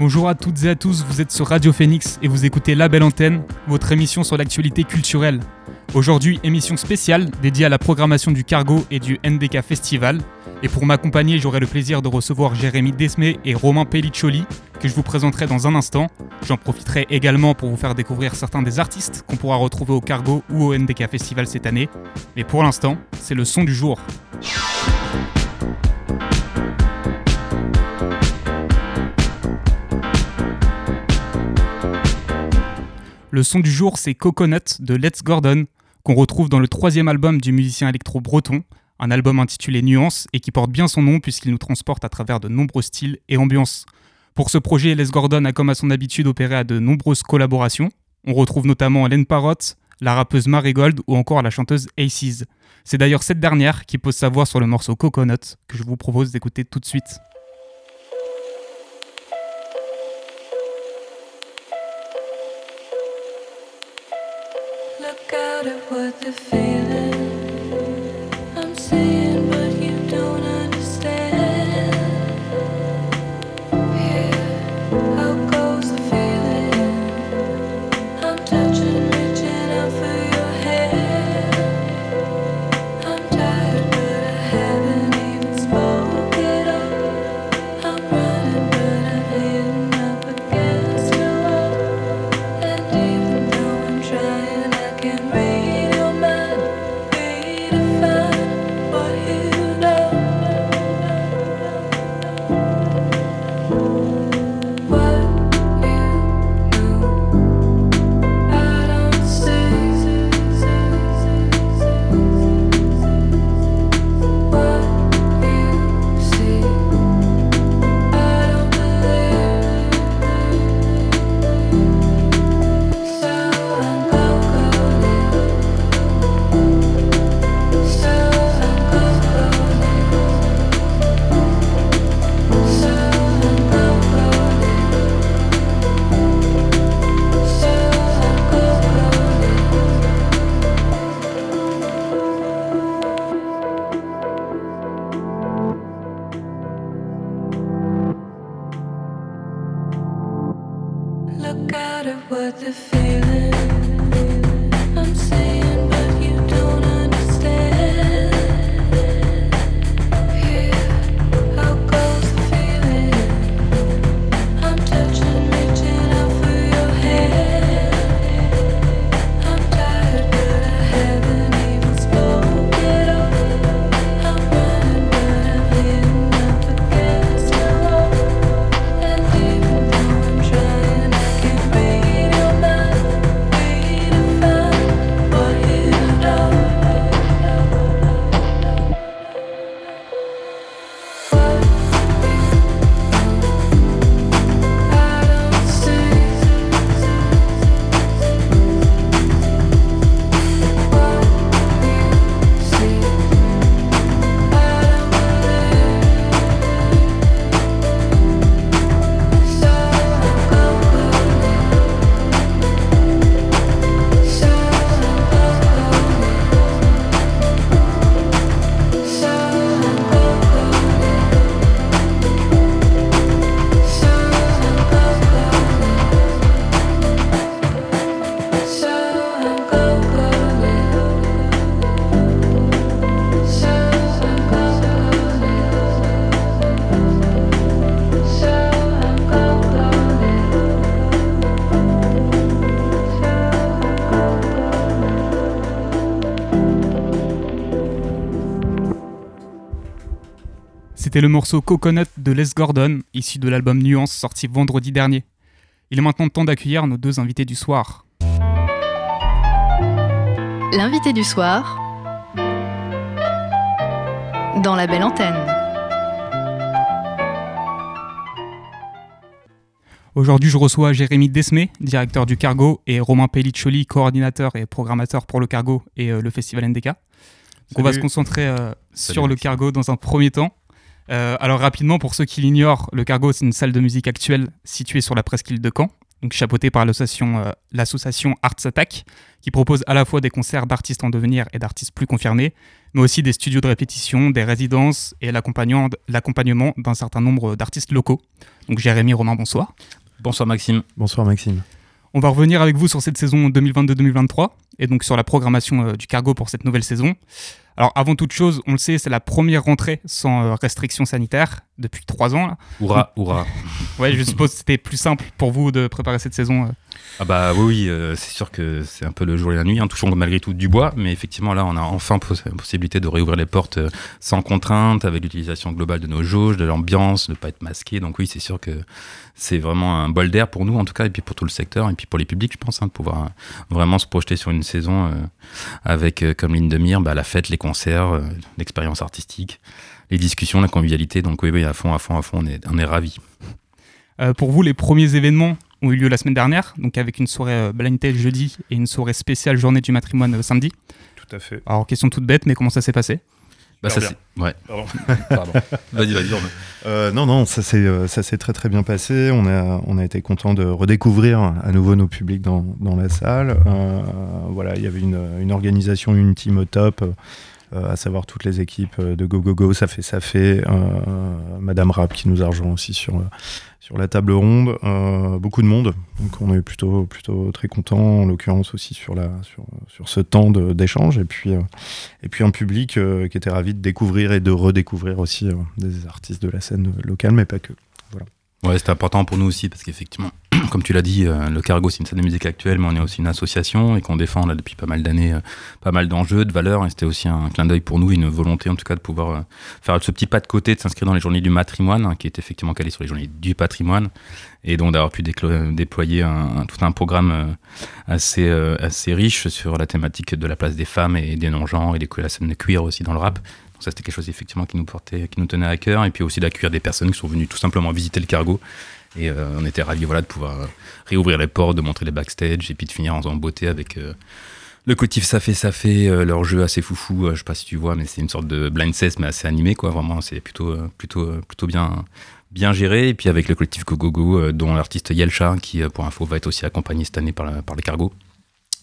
Bonjour à toutes et à tous, vous êtes sur Radio Phoenix et vous écoutez La Belle Antenne, votre émission sur l'actualité culturelle. Aujourd'hui, émission spéciale dédiée à la programmation du Cargo et du NDK Festival. Et pour m'accompagner, j'aurai le plaisir de recevoir Jérémy Desmé et Romain Pelliccioli, que je vous présenterai dans un instant. J'en profiterai également pour vous faire découvrir certains des artistes qu'on pourra retrouver au Cargo ou au NDK Festival cette année. Mais pour l'instant, c'est le son du jour. Le son du jour, c'est Coconut de Let's Gordon, qu'on retrouve dans le troisième album du musicien électro breton, un album intitulé Nuance et qui porte bien son nom puisqu'il nous transporte à travers de nombreux styles et ambiances. Pour ce projet, Les Gordon a comme à son habitude opéré à de nombreuses collaborations. On retrouve notamment Hélène Parotte, la rappeuse Marigold ou encore la chanteuse Aces. C'est d'ailleurs cette dernière qui pose sa voix sur le morceau Coconut que je vous propose d'écouter tout de suite. What the feeling C'était le morceau Coconut de Les Gordon, issu de l'album Nuance sorti vendredi dernier. Il est maintenant temps d'accueillir nos deux invités du soir. L'invité du soir dans la belle antenne. Aujourd'hui, je reçois Jérémy Desmé, directeur du Cargo, et Romain Pelliccioli, coordinateur et programmateur pour le Cargo et euh, le Festival NDK. Donc, on va se concentrer euh, Salut, sur le. Cargo dans un premier temps. Euh, alors rapidement, pour ceux qui l'ignorent, le Cargo, c'est une salle de musique actuelle située sur la presqu'île de Caen, donc chapeautée par l'association euh, l'association Arts Attack, qui propose à la fois des concerts d'artistes en devenir et d'artistes plus confirmés, mais aussi des studios de répétition, des résidences et l'accompagnement l'accompagnement d'un certain nombre d'artistes locaux. Donc Jérémy, Romain, bonsoir. Bonsoir Maxime. Bonsoir Maxime. On va revenir avec vous sur cette saison 2022-2023 et donc sur la programmation euh, du Cargo pour cette nouvelle saison. Alors avant toute chose, on le sait, c'est la première rentrée sans euh, restrictions sanitaires depuis trois ans. là. Hurrah. Ouais, je suppose que c'était plus simple pour vous de préparer cette saison. euh. Ah bah oui, euh, c'est sûr que c'est un peu le jour et la nuit, hein, touchons malgré tout du bois, mais effectivement là on a enfin pos- la possibilité de réouvrir les portes euh, sans contrainte, avec l'utilisation globale de nos jauges, de l'ambiance, de ne pas être masqué, donc oui c'est sûr que c'est vraiment un bol d'air pour nous en tout cas, et puis pour tout le secteur, et puis pour les publics je pense, hein, de pouvoir vraiment se projeter sur une saison avec comme ligne de mire bah, la fête, les concerts, l'expérience artistique, les discussions, la convivialité, donc oui, oui, à fond, à fond, à fond, on est, on est ravis. Euh, pour vous, les premiers événements ont eu lieu la semaine dernière, donc avec une soirée euh, blind test jeudi et une soirée spéciale journée du matrimoine euh, samedi. Tout à fait. Alors question toute bête, mais comment ça s'est passé? Bah, ça, ouais. Pardon. Pardon. vas-y, vas-y. Euh, non, non, ça s'est euh, ça s'est très très bien passé. On a, on a été content de redécouvrir à nouveau nos publics dans, dans la salle. Euh, voilà, il y avait une, une organisation, une team au top, euh, à savoir toutes les équipes euh, de Go Go Go, ça fait, ça fait. euh, Madame Rap qui nous a rejoint aussi sur, euh, sur la table ronde. Euh, beaucoup de monde, donc on est plutôt, plutôt très content, en l'occurrence aussi sur, la, sur, sur ce temps d'échange. Et puis, euh, et puis un public euh, qui était ravi de découvrir et de redécouvrir aussi euh, des artistes de la scène locale, mais pas que. Ouais, c'était important pour nous aussi parce qu'effectivement, comme tu l'as dit, euh, le Cargo c'est une scène de musique actuelle, mais on est aussi une association et qu'on défend là depuis pas mal d'années, euh, pas mal d'enjeux, de valeurs. Et c'était aussi un clin d'œil pour nous, une volonté en tout cas de pouvoir euh, faire ce petit pas de côté, de s'inscrire dans les journées du matrimoine, hein, qui est effectivement calé sur les journées du patrimoine, et donc d'avoir pu déployer tout un programme assez riche sur la thématique de la place des femmes et des non-genres et les, la scène de queer aussi dans le rap. Donc ça, c'était quelque chose effectivement qui nous portait, qui nous tenait à cœur, et puis aussi d'accueillir des personnes qui sont venues tout simplement visiter le cargo. Et euh, on était ravis voilà, de pouvoir euh, réouvrir les portes, de montrer les backstage, et puis de finir en, en beauté avec euh, le collectif Ça fait, ça fait, leur jeu assez foufou. je sais pas si tu vois, mais c'est une sorte de blind test, mais assez animé, quoi. Vraiment, c'est plutôt, plutôt, plutôt bien, bien géré. Et puis avec le collectif Gogogo, euh, dont l'artiste Yelcha, qui, pour info, va être aussi accompagné cette année par, par les cargos.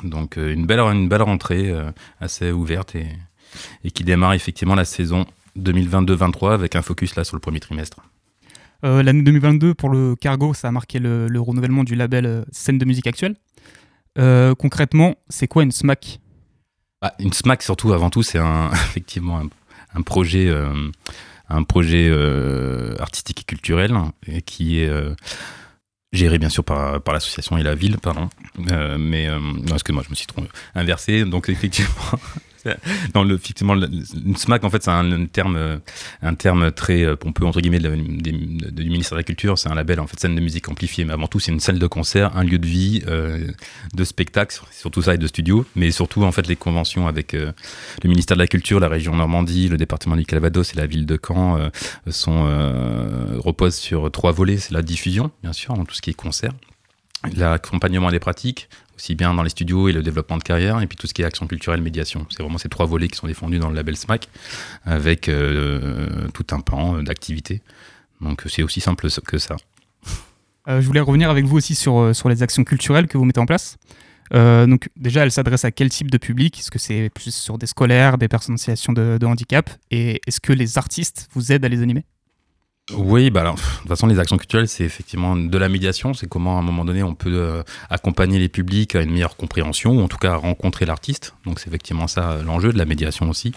Donc une, belle, une belle rentrée, assez ouverte, et, et qui démarre effectivement la saison 2022-23 avec un focus là sur le premier trimestre. Euh, L'année 2022 pour le Cargo, ça a marqué le, le renouvellement du label euh, scène de musique actuelle. Euh, concrètement, c'est quoi une SMAC Bah, une SMAC, surtout, avant tout, c'est un, effectivement un, un projet, euh, un projet artistique et culturel et qui est géré bien sûr par, par l'association et la ville, pardon. Euh, mais euh, excuse-moi, je me suis trompé, inversé. Donc effectivement, le, effectivement, une SMAC, en fait, c'est un, terme, un terme très euh, pompeux entre guillemets de du ministère de la Culture. C'est un label en fait scène de musique amplifiée, mais avant tout, c'est une salle de concert, un lieu de vie, euh, de spectacle, surtout ça et de studio, mais surtout en fait les conventions avec euh, le ministère de la Culture, la région Normandie, le département du Calvados et la ville de Caen sont reposent sur trois volets. C'est la diffusion, bien sûr, dans tout ce qui est concert, l'accompagnement des pratiques, aussi bien dans les studios et le développement de carrière, et puis tout ce qui est action culturelle, médiation. C'est vraiment ces trois volets qui sont défendus dans le label SMAC, avec euh, tout un plan d'activité. Donc c'est aussi simple que ça. Euh, Je voulais revenir avec vous aussi sur, euh, sur les actions culturelles que vous mettez en place. Euh, donc déjà, elles s'adressent à quel type de public? Est-ce que c'est plus sur des scolaires, des personnes en situation de handicap? Et est-ce que les artistes vous aident à les animer? Oui, bah alors, de toute façon, les actions culturelles, c'est effectivement de la médiation. C'est comment, à un moment donné, on peut euh, accompagner les publics à une meilleure compréhension, ou en tout cas rencontrer l'artiste. Donc, c'est effectivement ça euh, l'enjeu de la médiation aussi.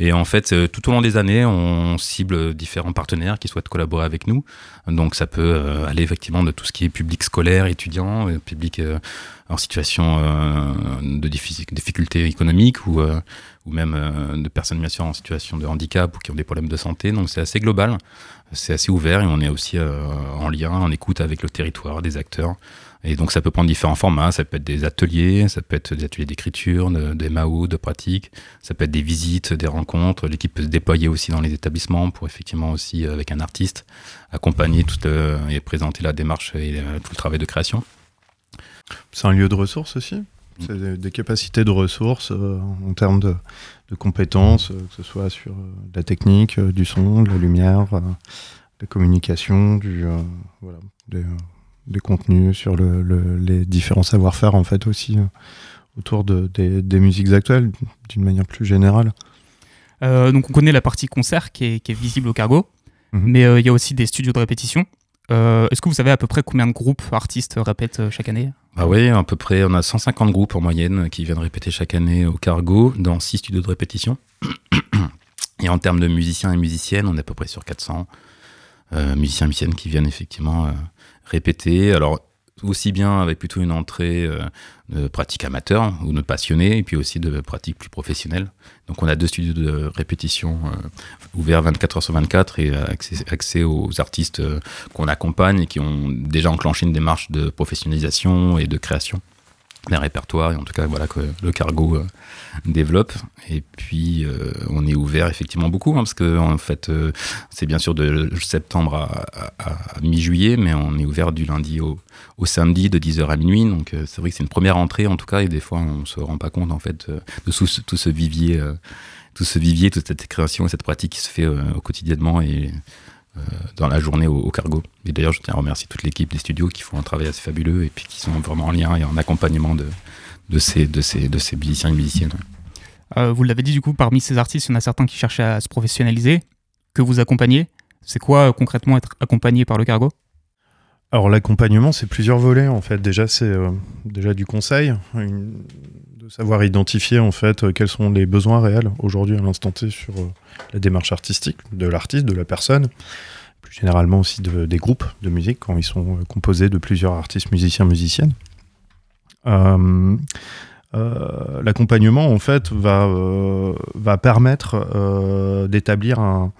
Et en fait, euh, tout au long des années, on cible différents partenaires qui souhaitent collaborer avec nous. Donc, ça peut aller effectivement de tout ce qui est public scolaire, étudiant, public en situation de diffi- difficulté économique ou, ou même euh, de personnes, bien sûr, en situation de handicap ou qui ont des problèmes de santé. Donc, c'est assez global c'est assez ouvert et on est aussi euh, en lien, en écoute avec le territoire, des acteurs. Et donc ça peut prendre différents formats, ça peut être des ateliers, ça peut être des ateliers d'écriture, de- des MAO, de pratique, ça peut être des visites, des rencontres. L'équipe peut se déployer aussi dans les établissements pour effectivement aussi, euh, avec un artiste, accompagner toute, euh, et présenter la démarche et tout le travail de création. C'est un lieu de ressources aussi? C'est des, capacités de ressources euh, en termes de, de compétences, euh, que ce soit sur euh, de la technique, du son, de la lumière, de la communication, du, voilà, des, des contenus, sur le, le- les différents savoir-faire en fait aussi autour de, des, des musiques actuelles d'une manière plus générale. Donc on connaît la partie concert qui est, qui est visible au cargo, Mhm. mais il y a aussi des studios de répétition. Est-ce que vous savez à peu près combien de groupes artistes répètent chaque année? Bah oui, à peu près, on a 150 groupes en moyenne qui viennent répéter chaque année au Cargo dans 6 studios de répétition. Et en termes de musiciens et musiciennes, on est à peu près sur 400 euh, musiciens et musiciennes qui viennent effectivement euh, répéter. Alors, aussi bien avec plutôt une entrée euh, de pratique amateur ou de passionnés, et puis aussi de pratique plus professionnelle. Donc, on a deux studios de répétition euh, ouverts 24 heures sur 24 et accès, accès aux artistes euh, qu'on accompagne et qui ont déjà enclenché une démarche de professionnalisation et de création d'un répertoire, et en tout cas voilà que le cargo euh, développe. Et puis euh, on est ouvert effectivement beaucoup, hein, parce que en fait euh, c'est bien sûr de septembre à, mi-juillet, mais on est ouvert du lundi au, au samedi de 10h à minuit. Donc c'est vrai que c'est une première entrée en tout cas, et des fois on se rend pas compte en fait de tout ce, tout ce vivier. tout ce vivier, toute cette création et cette pratique qui se fait au quotidiennement dans la journée au, au cargo. Et d'ailleurs, je tiens à remercier toute l'équipe des studios qui font un travail assez fabuleux et puis qui sont vraiment en lien et en accompagnement de, de, ces, de, ces, de ces musiciens et musiciennes. Euh, Vous l'avez dit du coup, parmi ces artistes, il y en a certains qui cherchent à se professionnaliser, que vous accompagnez? C'est quoi euh, concrètement être accompagné par le cargo? Alors l'accompagnement, c'est plusieurs volets en fait. Déjà, c'est euh, déjà du conseil, une- de savoir identifier en fait euh, quels sont les besoins réels aujourd'hui à l'instant T sur euh, la démarche artistique de l'artiste, de la personne. Plus généralement aussi de- des groupes de musique quand ils sont euh, composés de plusieurs artistes, musiciens, musiciennes. L'accompagnement en fait va va permettre d'établir un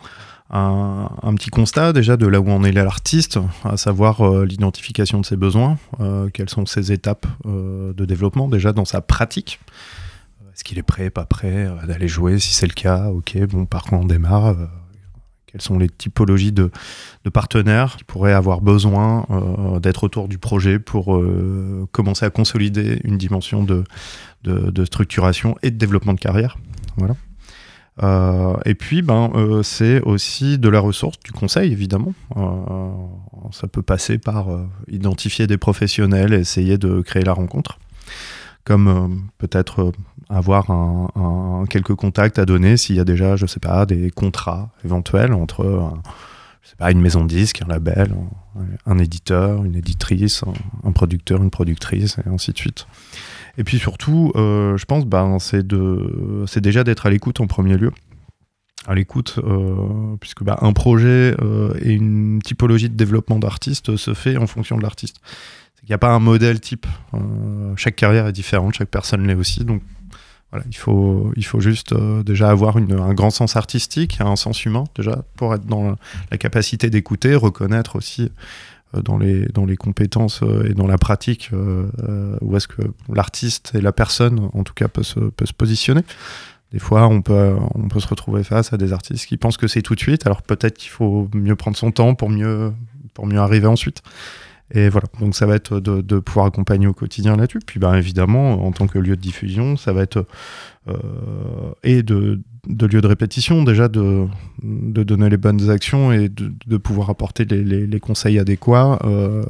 un, un petit constat déjà de là où en est l'artiste, à savoir euh, l'identification de ses besoins, euh, quelles sont ses étapes euh, de développement déjà dans sa pratique. Est-ce qu'il est prêt, pas prêt d'aller jouer? Si c'est le cas, ok, bon, par quoi on démarre Quelles sont les typologies de, partenaires qui pourraient avoir besoin d'être autour du projet pour commencer à consolider une dimension de, de, de structuration et de développement de carrière? Voilà. Euh, et puis, ben, euh, c'est aussi de la ressource, du conseil, évidemment. Euh, ça peut passer par identifier des professionnels essayer de créer la rencontre. Comme peut-être avoir un, un- quelques contacts à donner s'il y a déjà, je sais pas, des contrats éventuels entre je sais pas, une maison de disque, un label, un, un éditeur, une éditrice, un producteur, une productrice, et ainsi de suite. Et puis surtout, euh, je pense, ben, c'est déjà d'être à l'écoute en premier lieu. À l'écoute, euh, puisque bah, un projet euh, et une typologie de développement d'artiste se fait en fonction de l'artiste. Il n'y a pas un modèle type. Chaque carrière est différente, chaque personne l'est aussi. Donc voilà, il faut, il faut juste déjà avoir un grand sens artistique, un sens humain, déjà, pour être dans la, capacité d'écouter, reconnaître aussi dans les, dans les compétences euh, et dans la pratique euh, euh, où est-ce que l'artiste et la personne, en tout cas, peut se, peut se positionner. Des fois, on peut, on peut se retrouver face à des artistes qui pensent que c'est tout de suite, alors peut-être qu'il faut mieux prendre son temps pour mieux, pour mieux arriver ensuite. Et voilà, donc ça va être de, pouvoir accompagner au quotidien là-dessus. Puis ben, évidemment, en tant que lieu de diffusion, ça va être euh, et de, de lieu de répétition, déjà de, de donner les bonnes actions et de, pouvoir apporter les, les- les conseils adéquats, euh,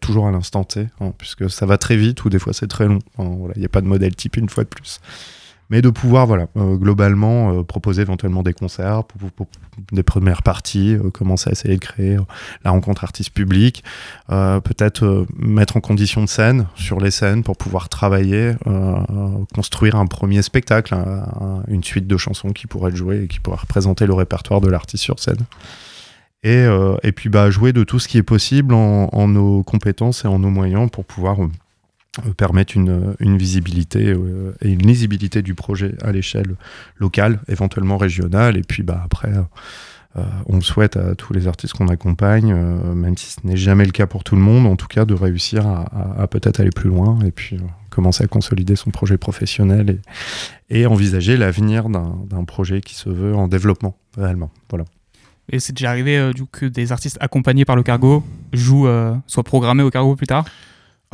toujours à l'instant T, hein, puisque ça va très vite ou des fois c'est très long. Il n'y a pas de modèle type une fois de plus mais de pouvoir voilà euh, globalement euh, proposer éventuellement des concerts des premières parties euh, commencer à essayer de créer la rencontre artiste public peut-être mettre en condition de scène sur les scènes pour pouvoir travailler construire un premier spectacle un- un- une suite de chansons qui pourrait être jouée et qui pourrait représenter le répertoire de l'artiste sur scène. Et, et puis bah, jouer de tout ce qui est possible en nos compétences et en nos moyens pour pouvoir euh, euh, permettre une, une visibilité euh, et une lisibilité du projet à l'échelle locale, éventuellement régionale, et puis bah, après euh, euh, on souhaite à tous les artistes qu'on accompagne, euh, même si ce n'est jamais le cas pour tout le monde, en tout cas de réussir à, peut-être aller plus loin et puis euh, commencer à consolider son projet professionnel et, envisager l'avenir d'un projet qui se veut en développement réellement. Voilà. Et c'est déjà arrivé euh, que des artistes accompagnés par le cargo jouent, euh, soient programmés au cargo plus tard?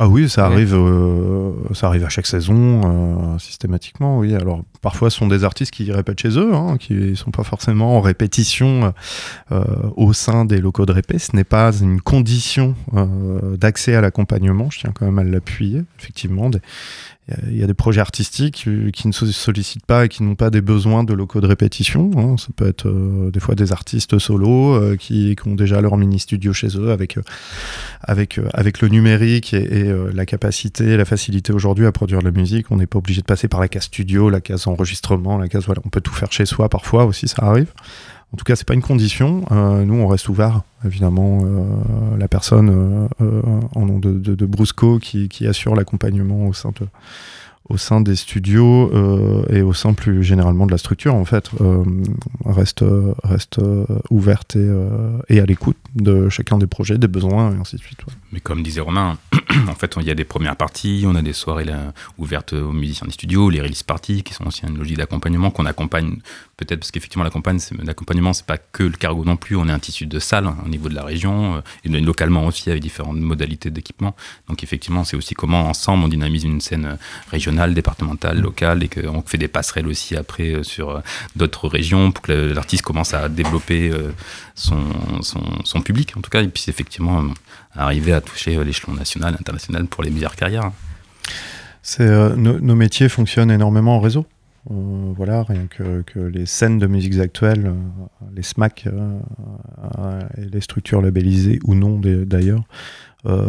Ah oui, ça Ouais. arrive, euh, ça arrive à chaque saison, euh, systématiquement. Oui, alors parfois ce sont des artistes qui répètent chez eux, hein, qui sont pas forcément en répétition euh, au sein des locaux de répé. Ce n'est pas une condition d'accès à l'accompagnement. Je tiens quand même à l'appuyer. Effectivement, des- il y a- des projets artistiques euh, qui ne sollicitent pas et qui n'ont pas des besoins de locaux de répétition. hein. Ça peut être euh, des fois des artistes solos euh, qui, ont déjà leur mini studio chez eux avec avec, avec le numérique et, et, la capacité, la facilité aujourd'hui à produire de la musique, on n'est pas obligé de passer par la case studio, la case enregistrement, la case voilà, on peut tout faire chez soi parfois aussi, ça arrive. En tout cas, c'est pas une condition. Euh, nous, on reste ouvert. Évidemment, euh, la personne euh, en nom de, Brusco qui, assure l'accompagnement au sein des studios et au sein plus généralement de la structure, en fait, reste, reste ouverte et, à l'écoute de chacun des projets, des besoins et ainsi de suite. Mais comme disait Romain, en fait, il y a des premières parties, on a des soirées ouvertes aux musiciens des studios, les release parties, qui sont aussi une logique d'accompagnement qu'on accompagne peut-être parce qu'effectivement l'accompagnement c'est pas que le cargo non plus, on est un tissu de salles hein, au niveau de la région euh, et localement aussi avec différentes modalités d'équipement. Donc effectivement, c'est aussi comment ensemble on dynamise une scène euh, régionale, départementale, locale et qu'on fait des passerelles aussi après euh, sur d'autres régions pour que l'artiste commence à développer son, son, public en tout cas et puis effectivement arriver à toucher l'échelon national, international pour les meilleures carrières. Nos, nos métiers fonctionnent énormément en réseau. Voilà, rien que, les scènes de musiques actuelles, euh, les SMAC euh, euh, et les structures labellisées ou non d'ailleurs,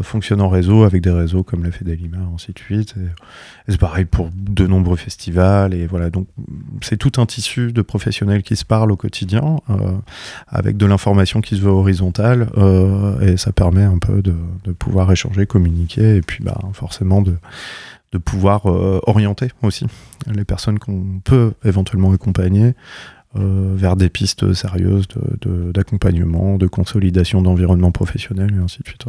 fonctionnent en réseau avec des réseaux comme la Fedelima, ainsi de suite. Et, c'est pareil pour de nombreux festivals. Et voilà, donc c'est tout un tissu de professionnels qui se parlent au quotidien, avec de l'information qui se veut horizontale, et ça permet un peu de, de pouvoir échanger, communiquer, et puis bah, forcément de de pouvoir euh, orienter aussi les personnes qu'on peut éventuellement accompagner euh, vers des pistes sérieuses de- de- d'accompagnement, de, consolidation d'environnement professionnel et ainsi de suite.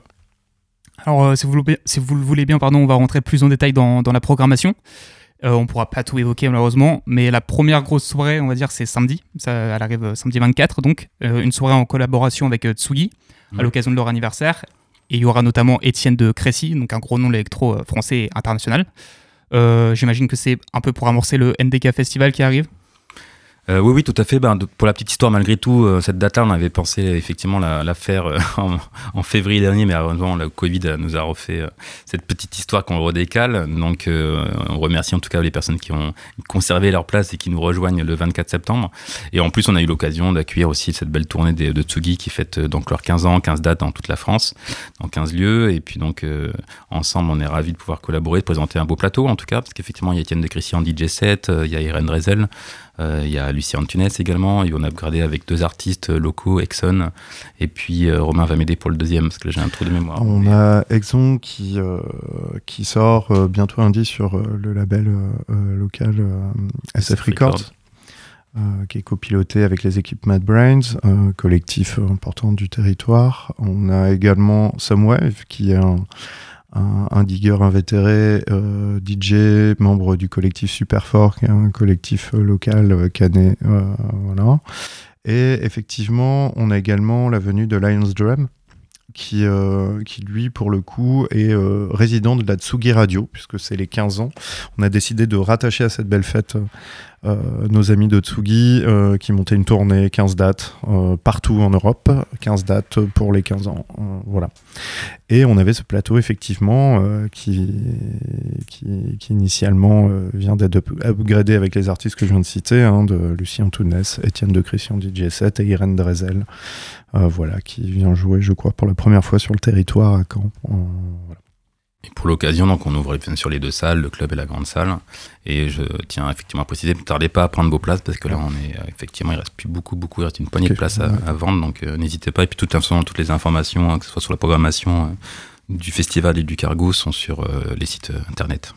Alors, euh, si, vous le, si vous le voulez bien, pardon, on va rentrer plus en détail dans, dans la programmation. Euh, on pourra pas tout évoquer malheureusement, mais la première grosse soirée, on va dire, c'est samedi. Ça, elle arrive euh, samedi 24, donc euh, une soirée en collaboration avec euh, Tsugi à l'occasion de leur anniversaire. Et il y aura notamment Étienne de Crécy, donc un gros nom de l'électro euh, français et international. Euh, J'imagine que c'est un peu pour amorcer le NDK Festival qui arrive. Euh, oui, oui, tout à fait. Ben, pour la petite histoire, malgré tout, euh, cette date-là, on avait pensé effectivement la, euh, en, février dernier, mais heureusement, le Covid nous a refait cette petite histoire qu'on redécale. Donc, on remercie en tout cas les personnes qui ont conservé leur place et qui nous rejoignent le 24 septembre. Et en plus, on a eu l'occasion d'accueillir aussi cette belle tournée de Tsugi qui fête donc leurs 15 ans, 15 dates dans toute la France, dans 15 lieux. Et puis, donc, ensemble, on est ravis de pouvoir collaborer, de présenter un beau plateau en tout cas, parce qu'effectivement, il y a Étienne de Crécy en DJ set, euh, il y a Irène Drezel. Euh, il y a Lucien Tunes également, et on a upgradé avec deux artistes locaux, Exxon, et puis euh, Romain va m'aider pour le deuxième, parce que j'ai un trou de mémoire. On Mais- a Exxon qui, euh, qui sort bientôt lundi sur euh, le label local SF, Records. Euh, qui est copiloté avec les équipes Mad Brains, euh, collectif important du territoire. On a également Somewave, qui est un, un, un digger invétéré, euh, DJ, membre du collectif Superfort, qui un collectif euh, local euh, canet. euh, voilà. Et effectivement, on a également la venue de Lions Drum, qui, qui lui, pour le coup, est résident de la Tsugi Radio, puisque c'est les 15 ans. On a décidé de rattacher à cette belle fête nos amis de Tsugi, euh, qui montaient une tournée, 15 dates, euh, partout en Europe, 15 dates pour les 15 ans. euh, voilà. Et on avait ce plateau, effectivement, euh, qui, qui, qui initialement euh, vient d'être up- upgradé avec les artistes que je viens de citer, hein, de Lucien Tounès, Étienne de Christian DJ7 et Irène Drezel, euh, voilà, qui vient jouer, je crois, pour la première fois sur le territoire à Caen. Euh, voilà. Et pour l'occasion, donc on ouvre bien sûr les deux salles, le club et la grande salle. Et je tiens effectivement à préciser, ne tardez pas à prendre vos places parce que là, on est euh, effectivement, il reste plus beaucoup, beaucoup, il reste une poignée de places à, vendre, donc euh, n'hésitez pas. Et puis, de toute façon, toutes les informations, hein, que ce soit sur la programmation euh, du festival et du cargo, sont sur euh, les sites euh, internet.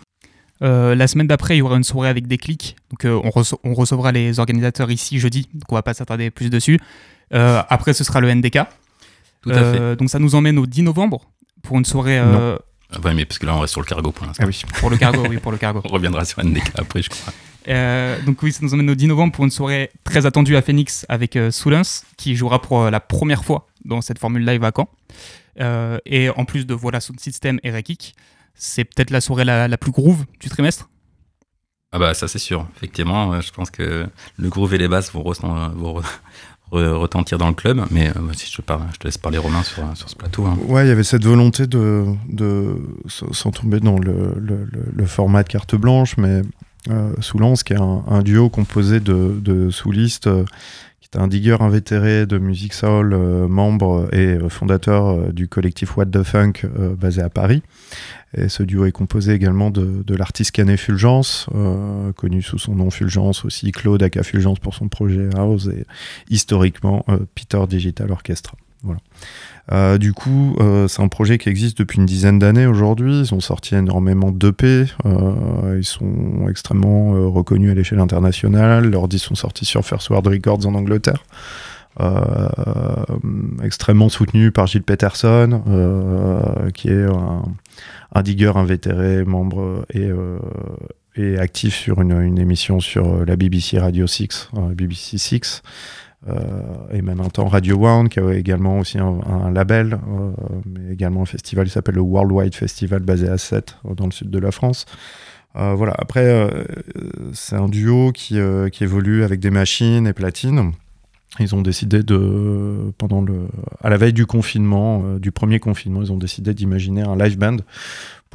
Euh, la semaine d'après, il y aura une soirée avec des clics. Donc, euh, on, rece- on recevra les organisateurs ici jeudi. Donc, on va pas s'attarder plus dessus. Euh, après, ce sera le NDK. Tout à fait. Donc, ça nous emmène au 10 novembre pour une soirée euh, Ah Ouais, mais parce que là, on reste sur le cargo pour l'instant. Ah oui. pour le cargo. oui, pour le cargo. On reviendra sur NDK après, je crois. Euh, donc oui, ça nous emmène au 10 novembre pour une soirée très attendue à Phoenix avec euh, Soulens, qui jouera pour euh, la première fois dans cette formule live à Caen. Euh, et en plus de Voilà Sound System et Rekik, c'est peut-être la soirée la, la plus groove du trimestre? Ah bah ça c'est sûr. Effectivement, je pense que le groove et les basses vont, vont retentir dans le club. Mais euh, si je te, laisse parler Romain sur, sur ce plateau. hein. Ouais, il y avait cette volonté de, de sans tomber dans le, le- format de carte blanche, mais euh, Soulance, qui est un, un duo composé de, de soulistes, euh, qui est un digger invétéré de musique soul, euh, membre et euh, fondateur euh, du collectif What the Funk basé à Paris. Et ce duo est composé également de, l'artiste canet Fulgence, connu sous son nom Fulgence, aussi Claude Aka Fulgence pour son projet House, et historiquement Peter Digital Orchestra. Voilà. Euh, du coup, euh, c'est un projet qui existe depuis une dizaine d'années aujourd'hui. Ils ont sorti énormément d'EP. Euh, ils sont extrêmement euh, reconnus à l'échelle internationale. Leurs disques sont sortis sur First World Records en Angleterre. Euh, extrêmement soutenu par Gilles Peterson, euh, qui est un, un digger invétéré, membre et, actif sur une, une émission sur la BBC Radio 6, euh, BBC 6 euh, et même un temps Radio One, qui a également aussi un, label, euh, mais également un festival qui s'appelle le Worldwide Festival basé à Sète, euh, dans le sud de la France. Euh, voilà. Après, euh, c'est un duo qui, euh, qui évolue avec des machines et platines. Ils ont décidé de, pendant le, à la veille du confinement, euh, du premier confinement, ils ont décidé d'imaginer un live band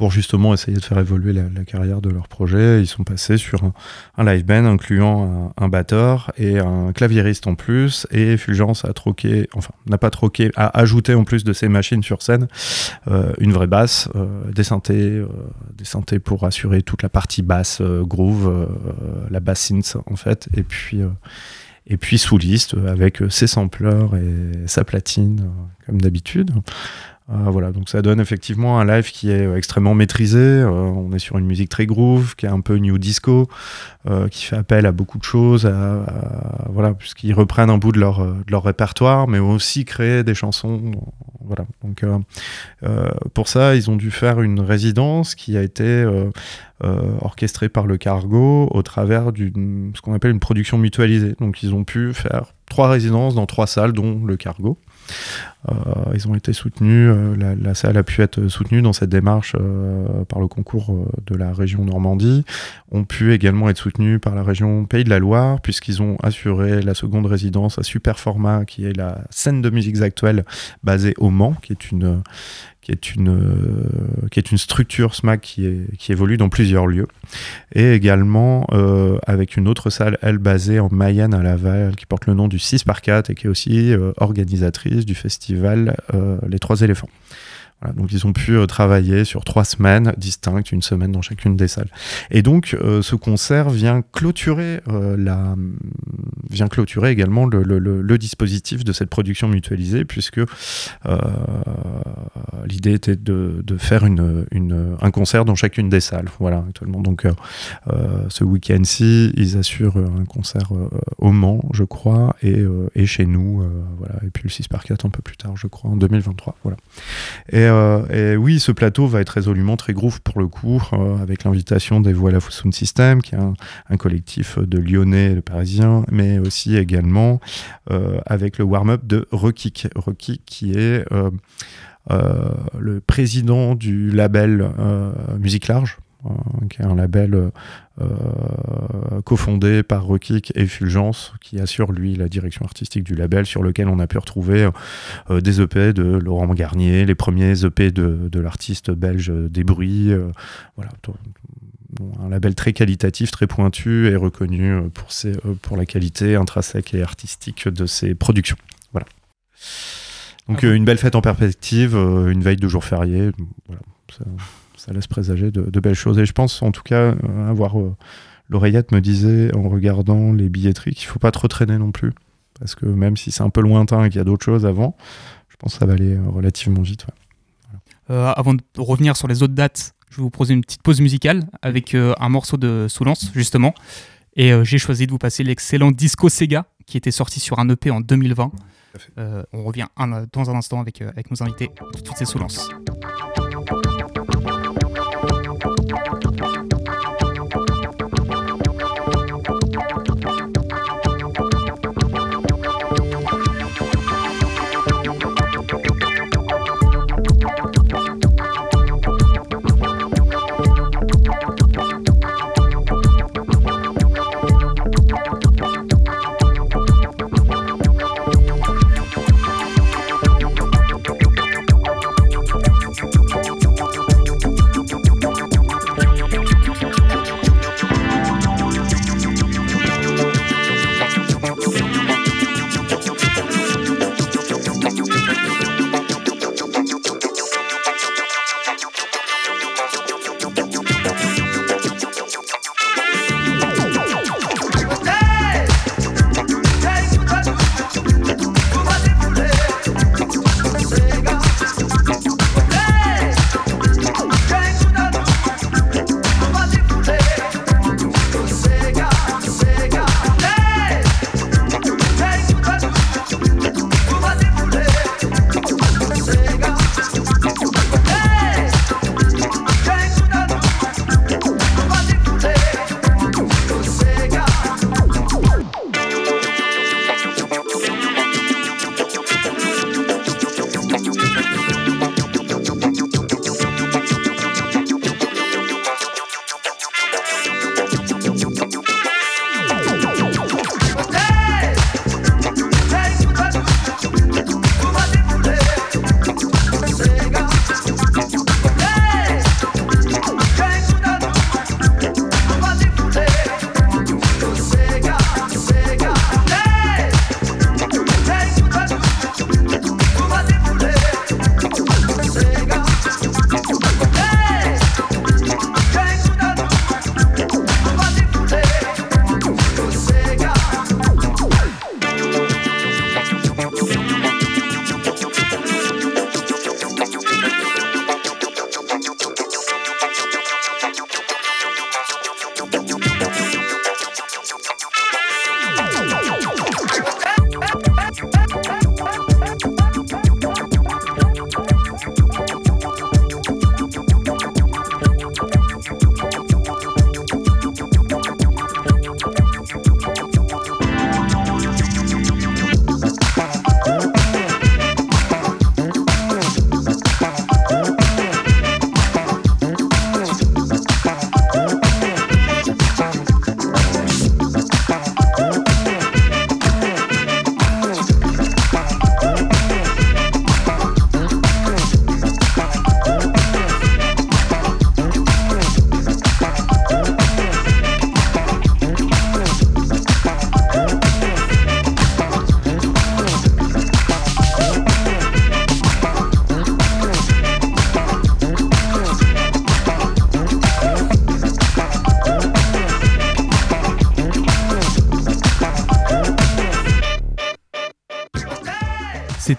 pour justement essayer de faire évoluer la, carrière de leur projet. Ils sont passés sur un, live band incluant un, batteur et un claviériste en plus. Et Fulgence a troqué, enfin, n'a pas troqué, a ajouté en plus de ses machines sur scène euh, une vraie basse, euh, des synthés, euh, des synthés pour assurer toute la partie basse groove, la bass synth en fait, et puis et puis souliste euh, avec ses sampleurs et sa platine comme d'habitude. Euh, voilà, donc ça donne effectivement un live qui est extrêmement maîtrisé. Euh, on est sur une musique très groove, qui est un peu new disco, euh, qui fait appel à beaucoup de choses, voilà, puisqu'ils reprennent un bout de leur, répertoire, mais aussi créer des chansons. Voilà. Donc pour ça, ils ont dû faire une résidence qui a été orchestrée par le Cargo au travers d'une ce qu'on appelle une production mutualisée. Donc ils ont pu faire trois résidences dans trois salles, dont le Cargo. Euh, ils ont été soutenus, euh, la, salle a pu être soutenue dans cette démarche euh, par le concours de la région Normandie, ont pu également être soutenus par la région Pays de la Loire, puisqu'ils ont assuré la seconde résidence à Super Format, qui est la scène de musiques actuelles basée au Mans, qui est une, qui est une, qui est une structure SMAC qui, évolue dans plusieurs lieux. Et également avec une autre salle, elle, basée en Mayenne à Laval, qui porte le nom du 6 par 4 et qui est aussi organisatrice du festival euh, Les Trois éléphants. Donc ils ont pu euh, travailler sur trois semaines distinctes, une semaine dans chacune des salles. Et donc euh, ce concert vient clôturer euh, la, vient clôturer également le, dispositif de cette production mutualisée, puisque l'idée était de, faire une, un concert dans chacune des salles. Voilà, actuellement. Donc ce week-end-ci, ils assurent un concert au Mans, je crois, et, et chez nous, voilà. Et puis le 6 par 4 un peu plus tard, je crois, en 2023. Voilà. Et, euh, et oui, ce plateau va être résolument très groove pour le coup, euh, avec l'invitation des Voilà Sound System, qui est un, collectif de Lyonnais et de Parisiens, mais aussi également euh, avec le warm-up de Rekik. Rekik qui est le président du label Musique Large, qui est un label euh, euh, cofondé par Rekik et Fulgence, qui assure lui la direction artistique du label, sur lequel on a pu retrouver euh, des EP de Laurent Garnier, les premiers EP de, de l'artiste belge Des Bruits, euh, voilà, un label très qualitatif, très pointu et reconnu euh, pour, ses, euh, pour la qualité intrinsèque et artistique de ses productions. Voilà. Donc Ah euh, une belle fête en perspective, euh, une veille de jour férié, voilà, ça, ça laisse présager de, de belles choses. Et je pense en tout cas euh, avoir euh, l'oreillette me disait en regardant les billetteries qu'il faut pas trop traîner non plus, parce que même si c'est un peu lointain et qu'il y a d'autres choses avant, je pense que ça va aller euh, relativement vite. ouais. Euh, avant de revenir sur les autres dates, je vais vous proposer une petite pause musicale avec euh, un morceau de Soulance, justement. Et euh, j'ai choisi de vous passer l'excellent Disco Sega, qui était sorti sur un EP en 2020. à fait. Euh, on revient un- dans un instant avec, euh, avec nos invités. Tout de suite, c'est Soulance.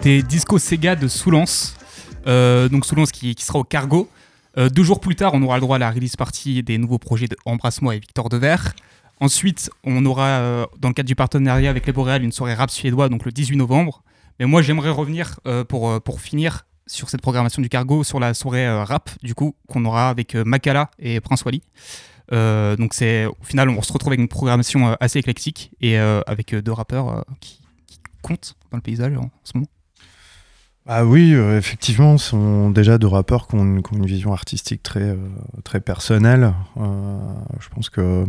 Disco Sega de Soulance. Euh, donc Soulance qui, sera au Cargo. Euh, deux jours plus tard, on aura le droit à la release party des nouveaux projets de Embrasse-moi et Victor Devers. Ensuite, on aura, euh, dans le cadre du partenariat avec les Boréales, une soirée rap suédois, donc le 18 novembre. Mais moi, j'aimerais revenir pour, finir sur cette programmation du Cargo, sur la soirée rap, du coup, qu'on aura avec Makala et Prince Wally. Donc c'est au final on se retrouve avec une programmation assez éclectique et avec deux rappeurs qui, comptent dans le paysage en, en ce moment. Ah oui, euh, effectivement, ce sont déjà deux rappeurs qui ont une, vision artistique très, euh, très personnelle. Euh, je pense que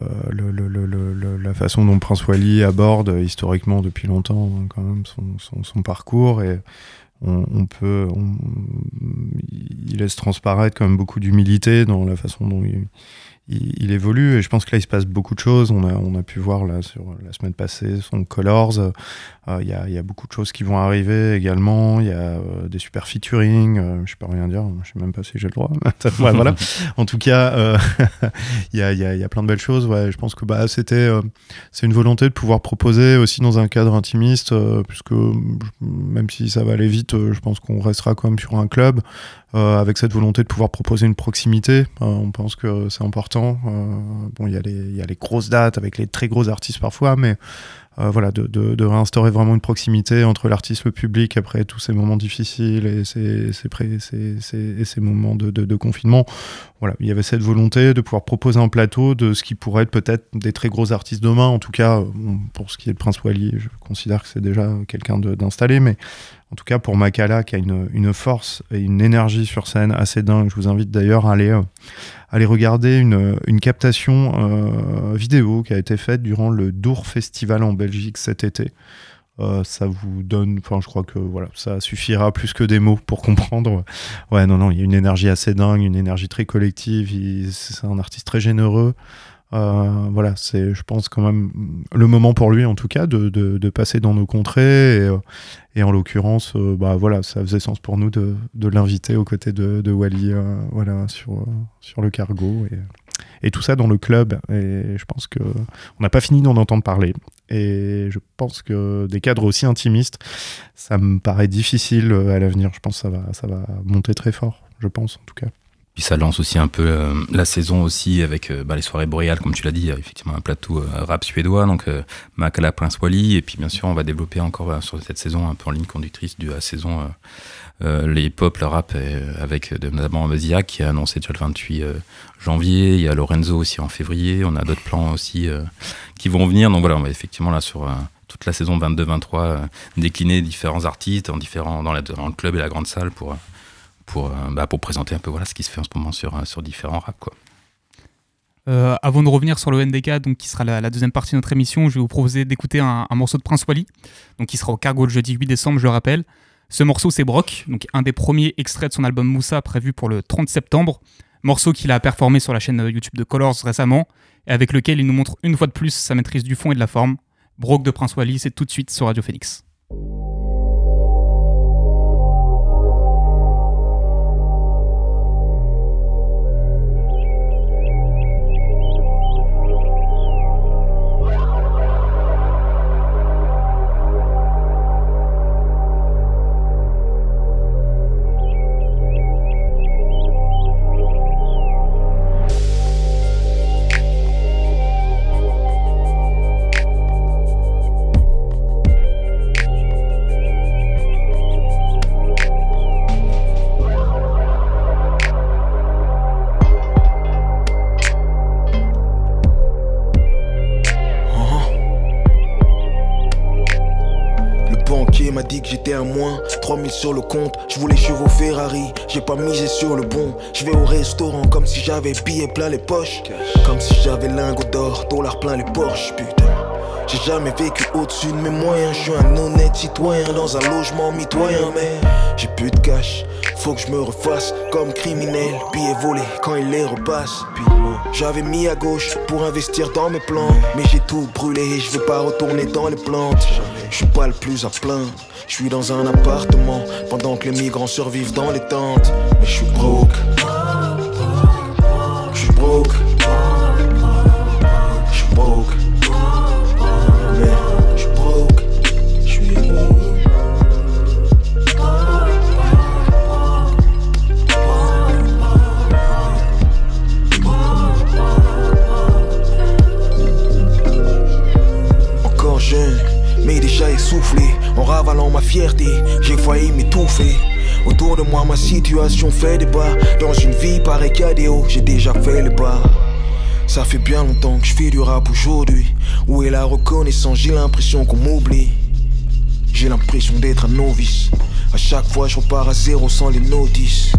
la façon dont Prince Wally aborde historiquement depuis longtemps hein, quand même son, son- parcours et on, peut, il laisse transparaître quand même beaucoup d'humilité dans la façon dont il, il- évolue et je pense que là il se passe beaucoup de choses. On a, on a pu voir là sur la semaine passée son Colors. euh, euh, Il y, a, il y a beaucoup de choses qui vont arriver également. Il y a euh, des super featuring. euh, je peux rien dire. Je sais même pas si j'ai le droit. Voilà. En tout cas, euh, il y, a, y y a plein de belles choses. Je pense que bah, c'était, euh, c'est une volonté de pouvoir proposer aussi dans un cadre intimiste, euh, puisque même si ça va aller vite euh, je pense qu'on restera quand même sur un club euh, avec cette volonté de pouvoir proposer une proximité. Euh, on pense que c'est important. Euh, bon, il y, a les- grosses dates avec les très gros artistes parfois, mais euh, voilà, de, de- réinstaurer vraiment une proximité entre l'artiste le public après tous ces moments difficiles et ces, moments de, confinement. Voilà, il y avait cette volonté de pouvoir proposer un plateau de ce qui pourrait être peut-être des très gros artistes demain. En tout cas, euh, pour ce qui est de Prince Wally, je considère que c'est déjà quelqu'un d'installé, mais en tout cas pour Makala qui a une, une force et une énergie sur scène assez dingue. Je vous invite d'ailleurs à aller, euh, aller regarder une, une captation euh, vidéo qui a été faite durant le Dour Festival en Belgique cet été. Euh, ça vous donne, enfin je crois que voilà, ça suffira plus que des mots pour comprendre. Ouais, non, non, il y a une énergie assez dingue, une énergie très collective. C'est un artiste très généreux. Euh, voilà, c'est, je pense quand même le moment pour lui en tout cas de, de, passer dans nos contrées et, euh, en l'occurrence, euh, bah voilà, ça faisait sens pour nous de, l'inviter aux côtés de, Wally, euh, voilà, sur, sur le cargo et, et tout ça dans le club. Et je pense que on n'a pas fini d'en entendre parler. Et je pense que des cadres aussi intimistes, ça me paraît difficile à l'avenir. Je pense que ça va, ça va monter très fort. Je pense en tout cas. Puis ça lance aussi un peu euh, la saison aussi avec euh, bah, les soirées boréales, comme tu l'as dit, effectivement un plateau euh, rap suédois, donc euh, Makala Prince Wally, et puis bien sûr on va développer encore sur cette saison un peu en ligne conductrice de la saison les hip-hop, le rap, avec notamment Maziak qui a annoncé déjà le 28 euh, janvier, il y a Lorenzo aussi en février, on a d'autres plans aussi qui vont venir, donc voilà, on va effectivement là sur... toute la saison 22-23, euh, décliner différents artistes en différents, dans, dans le club et la grande salle pour, pour, euh, bah, pour présenter un peu voilà, ce qui se fait en ce moment sur, euh, sur différents raps. Quoi. Euh, avant de revenir sur le NDK, donc, qui sera la, deuxième partie de notre émission, je vais vous proposer d'écouter un, un morceau de Prince Wally, donc, qui sera au Cargo le jeudi 8 décembre, je le rappelle. Ce morceau, c'est Brock, donc un des premiers extraits de son album Moussa prévu pour le 30 septembre. Morceau qu'il a performé sur la chaîne YouTube de Colors récemment, et avec lequel il nous montre une fois de plus sa maîtrise du fond et de la forme. Brock de Prince Wally, c'est tout de suite sur Radio Phoenix. À moins 3000 sur le compte, je voulais chevaux Ferrari J'ai pas misé sur le bon. Je vais au restaurant comme si j'avais billets plein les poches. Comme si j'avais lingots d'or, dollars plein les Porsche putain. J'ai jamais vécu au-dessus de mes moyens, je suis un honnête citoyen dans un logement mitoyen, mais j'ai plus de cash, faut que je me refasse comme criminel, billets volés quand il les repasse. Puis j'avais mis à gauche pour investir dans mes plans, mais j'ai tout brûlé et je veux pas retourner dans les plantes. Je suis pas le plus à plaindre, je suis dans un appartement pendant que les migrants survivent dans les tentes, mais je suis broke. J'ai failli m'étouffer. Autour de moi, ma situation fait débat. Dans une vie pareille hauts, j'ai déjà fait le bas. Ça fait bien longtemps que je fais du rap aujourd'hui. Où est la reconnaissance? J'ai l'impression qu'on m'oublie. J'ai l'impression d'être un novice. À chaque fois, je repars à zéro sans les notices.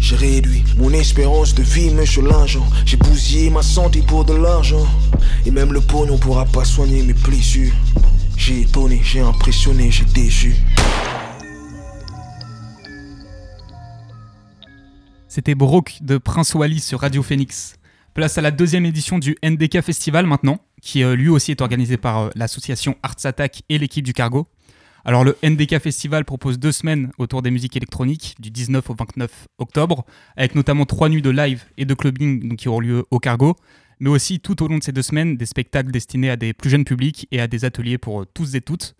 J'ai réduit mon espérance de vie, monsieur l'agent. J'ai bousillé ma santé pour de l'argent. Et même le pognon pourra pas soigner mes blessures. J'ai étonné, j'ai impressionné, j'ai déçu. C'était Brock de Prince Wally sur Radio Phoenix. Place à la deuxième édition du NDK Festival maintenant, qui euh, lui aussi est organisé par euh, l'association Arts Attack et l'équipe du Cargo. Alors le NDK Festival propose deux semaines autour des musiques électroniques, du 19 au 29 octobre, avec notamment trois nuits de live et de clubbing qui auront lieu au Cargo, mais aussi tout au long de ces deux semaines des spectacles destinés à des plus jeunes publics et à des ateliers pour euh, tous et toutes.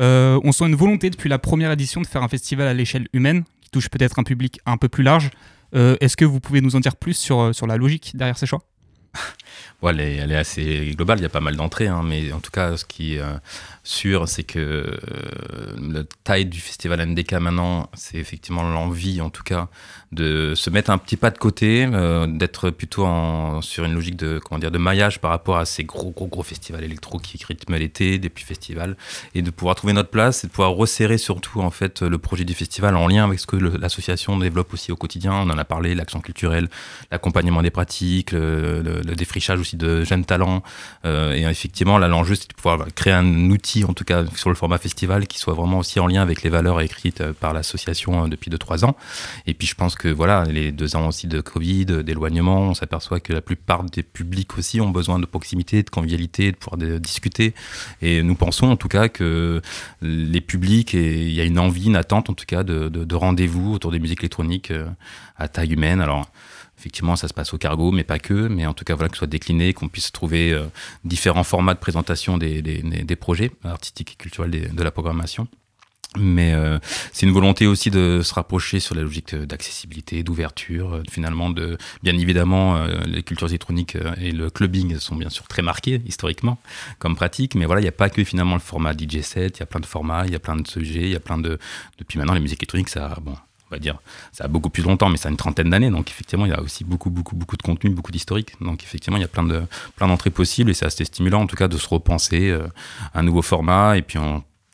Euh, on sent une volonté depuis la première édition de faire un festival à l'échelle humaine, qui touche peut-être un public un peu plus large. Euh, Est-ce que vous pouvez nous en dire plus sur, euh, sur la logique derrière ces choix? Ouais, elle, est, assez globale, il y a pas mal d'entrées, hein, mais en tout cas, ce qui est euh, sûr, c'est que euh, la taille du festival NDK maintenant, c'est effectivement l'envie, en tout cas, de se mettre un petit pas de côté, euh, d'être plutôt sur une logique de, comment dire, de maillage par rapport à ces gros, gros, gros festivals électro qui rythment l'été, des petits festivals, et de pouvoir trouver notre place et de pouvoir resserrer surtout, en fait, le projet du festival en lien avec ce que l'association développe aussi au quotidien. On en a parlé, l'action culturelle, l'accompagnement des pratiques, le- le défrichage aussi de jeunes talents. Euh, et effectivement, là, l'enjeu, c'est de pouvoir créer un outil, en tout cas sur le format festival, qui soit vraiment aussi en lien avec les valeurs écrites euh, par l'association euh, depuis 2-3 ans. Et puis, je pense que voilà, les deux ans aussi de Covid, d'éloignement, on s'aperçoit que la plupart des publics aussi ont besoin de proximité, de convivialité, de pouvoir discuter. Et nous pensons en tout cas que les publics, il y a une envie, une attente en tout cas de, de- de rendez-vous autour des musiques électroniques à taille humaine. Alors, Effectivement, ça se passe au cargo, mais pas que. Mais en tout cas, voilà, que ce soit décliné, qu'on puisse trouver euh, différents formats de présentation des, des- des- projets artistiques et culturels de la programmation. Mais euh, c'est une volonté aussi de se rapprocher sur la logique d'accessibilité, d'ouverture, euh, finalement de bien évidemment euh, les cultures électroniques euh, et le clubbing sont bien sûr très marqués historiquement comme pratique, mais voilà il n'y a pas que finalement le format DJ set, il y a plein de formats, il y a plein de sujets, il y a plein de depuis maintenant les musiques électroniques ça bon on va dire ça a beaucoup plus longtemps, mais ça a une trentaine d'années, donc effectivement il y a aussi beaucoup beaucoup beaucoup de contenu, beaucoup d'historique, donc effectivement il y a plein de plein d'entrées possibles et c'est assez stimulant en tout cas de se repenser euh, un nouveau format. Et puis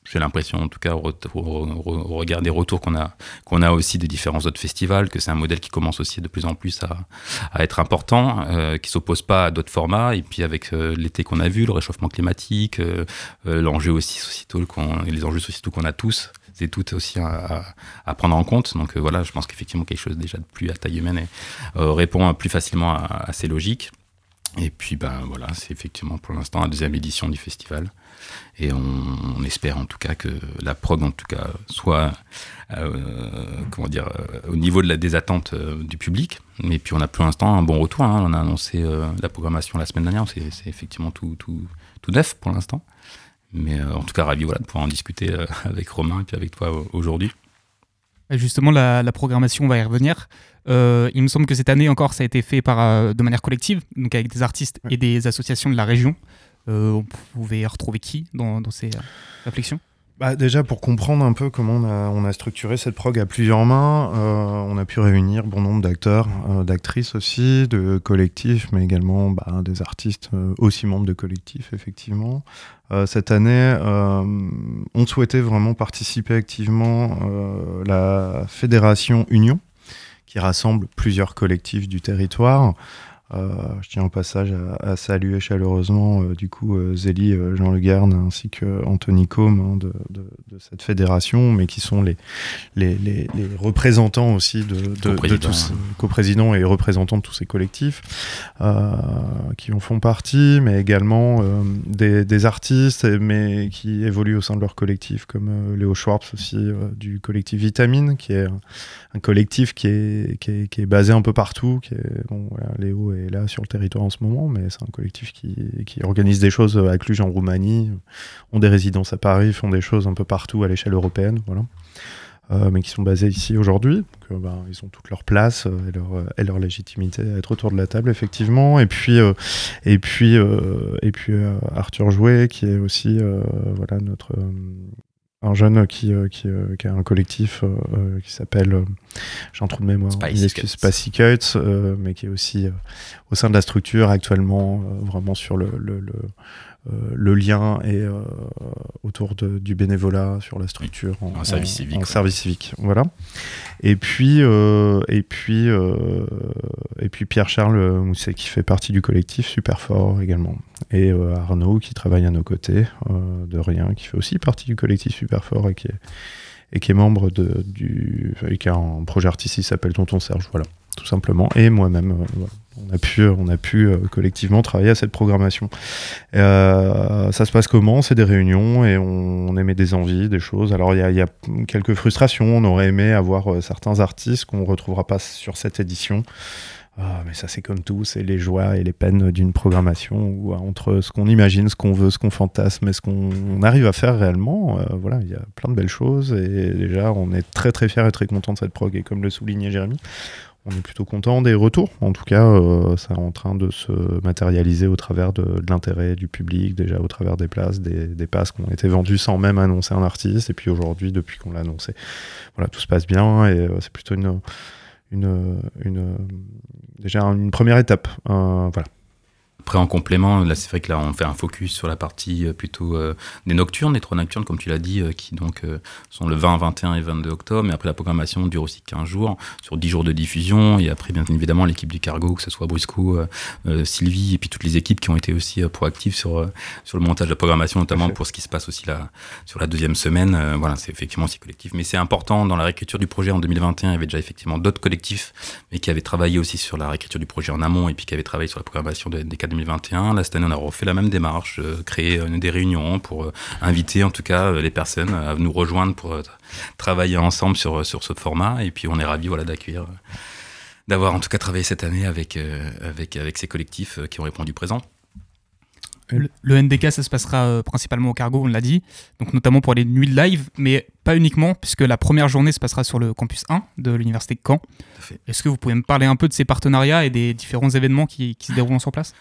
j'ai l'impression, en tout cas, au, re- au- au- au regard des retours qu'on a, qu'on a aussi des différents autres festivals, que c'est un modèle qui commence aussi de plus en plus à, être important, euh, qui s'oppose pas à d'autres formats. Et puis avec euh, l'été qu'on a vu, le réchauffement climatique, euh, euh, l'enjeu aussi sociétal, les enjeux sociétaux qu'on a tous, c'est tout aussi à, prendre en compte. Donc euh, voilà, je pense qu'effectivement quelque chose déjà de plus à taille humaine et, euh, répond plus facilement à, ces logiques. Et puis ben voilà, c'est effectivement pour l'instant la deuxième édition du festival. Et on, espère en tout cas que la prog en tout cas soit euh, comment dire au niveau de la, euh, du public. Et puis on a pour l'instant un bon retour. hein. On a annoncé la programmation la semaine dernière. C'est effectivement tout, tout, tout neuf pour l'instant. Mais euh, en tout cas ravi voilà, de pouvoir en discuter euh, avec Romain et puis avec toi aujourd'hui. Justement, la, la programmation, on va y revenir. Euh, il me semble que cette année encore, ça a été fait par, euh, de manière collective, donc avec des artistes Ouais. et des associations de la région. Euh, on pouvait retrouver qui dans, dans ces euh, réflexions? Bah, déjà, pour comprendre un peu comment on a, on a structuré cette prog à plusieurs mains, euh, on a pu réunir bon nombre d'acteurs, euh, d'actrices aussi, de collectifs, mais également bah, des artistes euh, aussi membres de collectifs, effectivement. Euh, cette année, euh, on souhaitait vraiment participer activement euh, la fédération Union, qui rassemble plusieurs collectifs du territoire. Euh, je tiens au passage à, à saluer chaleureusement euh, du coup euh, Zélie Jean Le Garde ainsi que Anthony Combe hein, de, de- de cette fédération, mais qui sont les, les, les- les représentants aussi de, de, tous hein. coprésidents et représentants de tous ces collectifs qui en font partie, mais également des, des artistes, mais qui évoluent au sein de leur collectif, comme Léo Schwartz aussi du collectif Vitamine, qui est un, un collectif qui est, qui, est, qui est basé un peu partout. Qui est, bon, voilà, Léo est là sur le territoire en ce moment, mais c'est un collectif qui, qui organise des choses à Cluj en Roumanie, ont des résidences à Paris, font des choses un peu partout à l'échelle européenne, voilà. Euh, mais qui sont basés ici aujourd'hui. Euh, ben, ils ont toute leur place euh, et, leur, euh, et leur légitimité à être autour de la table, effectivement. Et puis, et puis, et puis Arthur Jouet, qui est aussi voilà, notre, un jeune qui, euh, qui, euh, qui a un collectif euh, qui s'appelle, j'ai un trou de mémoire, Spicy Cuts. Euh, mais qui est aussi euh, au sein de la structure actuellement, euh, vraiment sur le, le, le, le lien et euh, autour de- du bénévolat sur la structure en, service civique, en ouais. service civique, voilà. Et puis, euh, et puis, euh, et puis Pierre Charles Mousset qui fait partie du collectif super fort également. Et euh, Arnaud qui travaille à nos côtés euh, de rien, qui fait aussi partie du collectif super fort et qui est et qui est membre de, du, et qui a un projet artistique qui s'appelle Tonton Serge, voilà, tout simplement. Et moi-même, euh, on a pu, on a pu euh, collectivement travailler à cette programmation. Euh, ça se passe comment? C'est des réunions et on, on émet des envies, des choses. Alors il y a, quelques frustrations. On aurait aimé avoir euh, certains artistes qu'on retrouvera pas sur cette édition. Ah, mais ça, c'est comme tout, c'est les joies et les peines d'une programmation euh, entre ce qu'on imagine, ce qu'on veut, ce qu'on fantasme et ce qu'on on arrive à faire réellement, euh, voilà, il y a plein de belles choses. Et déjà, on est très très fiers et très contents de cette prog. Et comme le soulignait Jérémy, on est plutôt content des retours. En tout cas, euh, ça est en train de se matérialiser au travers de, l'intérêt du public, déjà au travers des places, des, des passes qui ont été vendues sans même annoncer un artiste. Et puis aujourd'hui, depuis qu'on l'a annoncé, voilà, tout se passe bien et euh, c'est plutôt une, une, une, déjà une première étape. Euh, voilà. Après, en complément, là, c'est vrai que là, on fait un focus sur la partie euh, plutôt euh, des nocturnes, des trois nocturnes, comme tu l'as dit, euh, qui donc euh, sont le 20, 21 et 22 octobre. Mais après, la programmation dure aussi 15 jours, sur 10 jours de diffusion. Et après, bien évidemment, l'équipe du Cargo, que ce soit Brusco, Sylvie, et puis toutes les équipes qui ont été aussi proactives sur, sur le montage de la programmation, notamment pour ce qui se passe aussi là, sur la deuxième semaine. Voilà, c'est effectivement aussi collectif. Mais c'est important, dans la réécriture du projet en 2021, il y avait déjà effectivement d'autres collectifs, mais qui avaient travaillé aussi sur la réécriture du projet en amont, et puis qui avaient travaillé sur la programmation de NDK 2021. Là, cette année, on a refait la même démarche, euh, créer euh, des réunions pour euh, inviter en tout cas les personnes à nous rejoindre pour travailler ensemble sur, sur ce format. Et puis on est ravis voilà, d'accueillir, d'avoir en tout cas travaillé cette année avec, euh, avec, avec ces collectifs euh, qui ont répondu présent. Le, le NDK, ça se passera euh, principalement au cargo, on l'a dit, donc notamment pour les nuits de live, mais pas uniquement, puisque la première journée se passera sur le campus 1 de l'université de Caen. Est-ce que vous pouvez me parler un peu de ces partenariats et des différents événements qui, qui se déroulent sur place?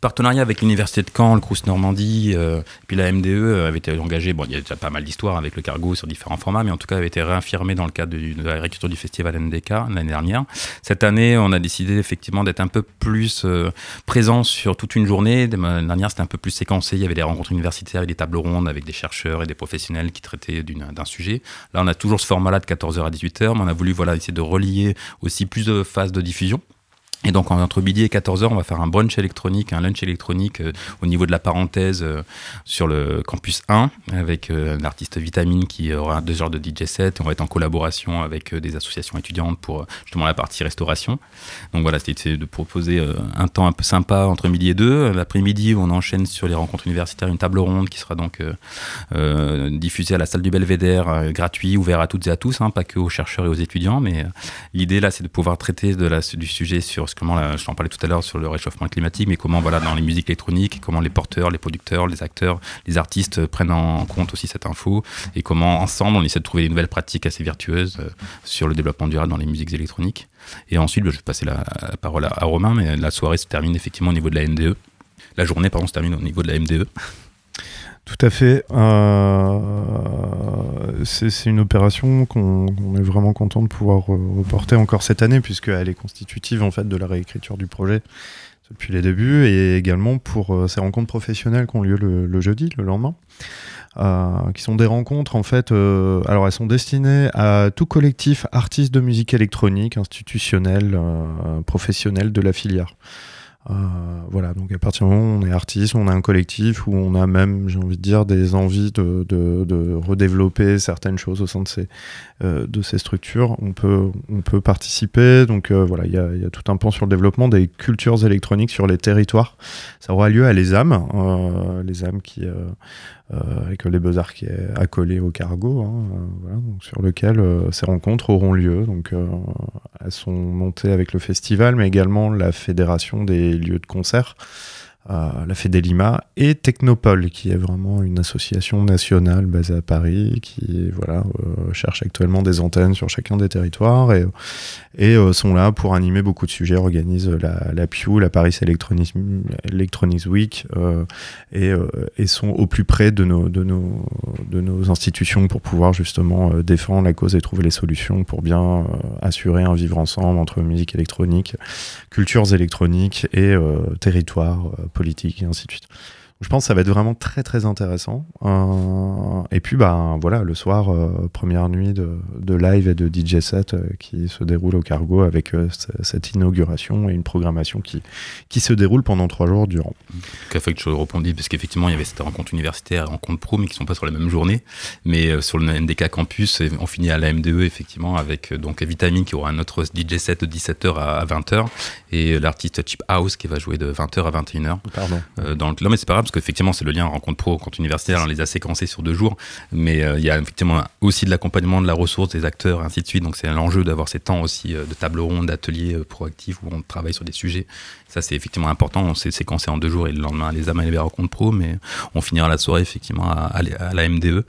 Partenariat avec l'université de Caen, le Crous Normandie, euh, puis la MDE euh, avait été engagée. Bon, il y a déjà pas mal d'histoires avec le cargo sur différents formats, mais en tout cas avait été réaffirmé dans le cadre du- de la du festival NDK l'année dernière. Cette année, on a décidé effectivement d'être un peu plus euh, présent sur toute une journée. L'année dernière, c'était un peu plus séquencé. Il y avait des rencontres universitaires, des tables rondes avec des chercheurs et des professionnels qui traitaient d'un sujet. Là, on a toujours ce format-là de 14h à 18h, mais on a voulu voilà, essayer de relier aussi plus de phases de diffusion. Et donc, entre midi et 14h, on va faire un brunch électronique, un lunch électronique euh, au niveau de la parenthèse euh, sur le campus 1 avec euh, l'artiste Vitamine qui aura deux heures de DJ set. On va être en collaboration avec euh, des associations étudiantes pour justement la partie restauration. Donc voilà, c'était de proposer un temps un peu sympa entre midi et deux. L'après-midi, on enchaîne sur les rencontres universitaires, une table ronde qui sera donc diffusée à la salle du Belvédère, gratuit, ouvert à toutes et à tous, hein, pas que aux chercheurs et aux étudiants. Mais l'idée là, c'est de pouvoir traiter du sujet sur comment, je t'en parlais tout à l'heure sur le réchauffement climatique, mais comment voilà dans les musiques électroniques, comment les porteurs, les producteurs, les acteurs, les artistes prennent en compte aussi cette info et comment ensemble on essaie de trouver des nouvelles pratiques assez vertueuses euh, sur le développement durable dans les musiques électroniques. Et ensuite, bah, je vais passer la, parole à, Romain, mais la soirée se termine effectivement au niveau de la NDE. La journée, pardon, se termine au niveau de la. MDE. Tout à fait. Euh, c'est une opération qu'on est vraiment content de pouvoir reporter encore cette année, puisqu'elle est constitutive en fait de la réécriture du projet depuis les débuts, et également pour euh, ces rencontres professionnelles qui ont lieu le, le jeudi, le lendemain. euh, qui sont des rencontres en fait, euh, alors elles sont destinées à tout collectif artiste de musique électronique, institutionnel, euh, professionnel de la filière. Euh, voilà, donc à partir du moment où on est artiste, on a un collectif où on a même, j'ai envie de dire, des envies de, de, de redévelopper certaines choses au sein de ces, euh, de ces structures, on peut, on peut participer. Donc euh, voilà, il y a, y a tout un pan sur le développement des cultures électroniques sur les territoires. Ça aura lieu à Les euh, Les Âmes qui, euh, euh, avec les Beaux-Arts qui est accolé au cargo, hein, euh, voilà, donc sur lequel euh, ces rencontres auront lieu. Donc euh, elles sont montées avec le festival, mais également la fédération des lieux de concert, euh, la Fédé Lima et Technopole, qui est vraiment une association nationale basée à Paris, qui voilà euh, cherche actuellement des antennes sur chacun des territoires et, et euh, sont là pour animer beaucoup de sujets, organisent la, la PIU, la Paris Electronics, Week, euh, et, euh, et sont au plus près de nos, de nos, de nos institutions pour pouvoir justement euh, défendre la cause et trouver les solutions pour bien assurer un vivre ensemble entre musique électronique, cultures électroniques et territoires politiques et ainsi de suite. Je pense que ça va être vraiment très très intéressant. Euh, et puis bah voilà, le soir, euh, première nuit de, de live et de DJ set euh, qui se déroule au cargo avec cette inauguration et une programmation qui, qui se déroule pendant trois jours durant. Faut que je rebondisse parce qu'effectivement, il y avait cette rencontre universitaire et rencontre pro, mais qui ne sont pas sur la même journée. Mais sur le NDK campus, on finit à la MDE, effectivement, avec donc Vitamine qui aura un autre DJ set de 17h à, 20h et l'artiste Chip House qui va jouer de 20h à 21h. Pardon. Dans le... Non, mais c'est pas grave, parce qu'effectivement, c'est le lien rencontre pro, rencontre universitaire, on les a séquencés sur deux jours, mais euh, il y a effectivement aussi de l'accompagnement de la ressource des acteurs, et ainsi de suite. Donc, c'est l'enjeu d'avoir ces temps aussi euh, de table ronde, d'ateliers euh, proactifs où on travaille sur des sujets. Ça, c'est effectivement important. On s'est séquencé en deux jours et le lendemain, les amas les rencontres pro, mais on finira la soirée effectivement à, à, la MDE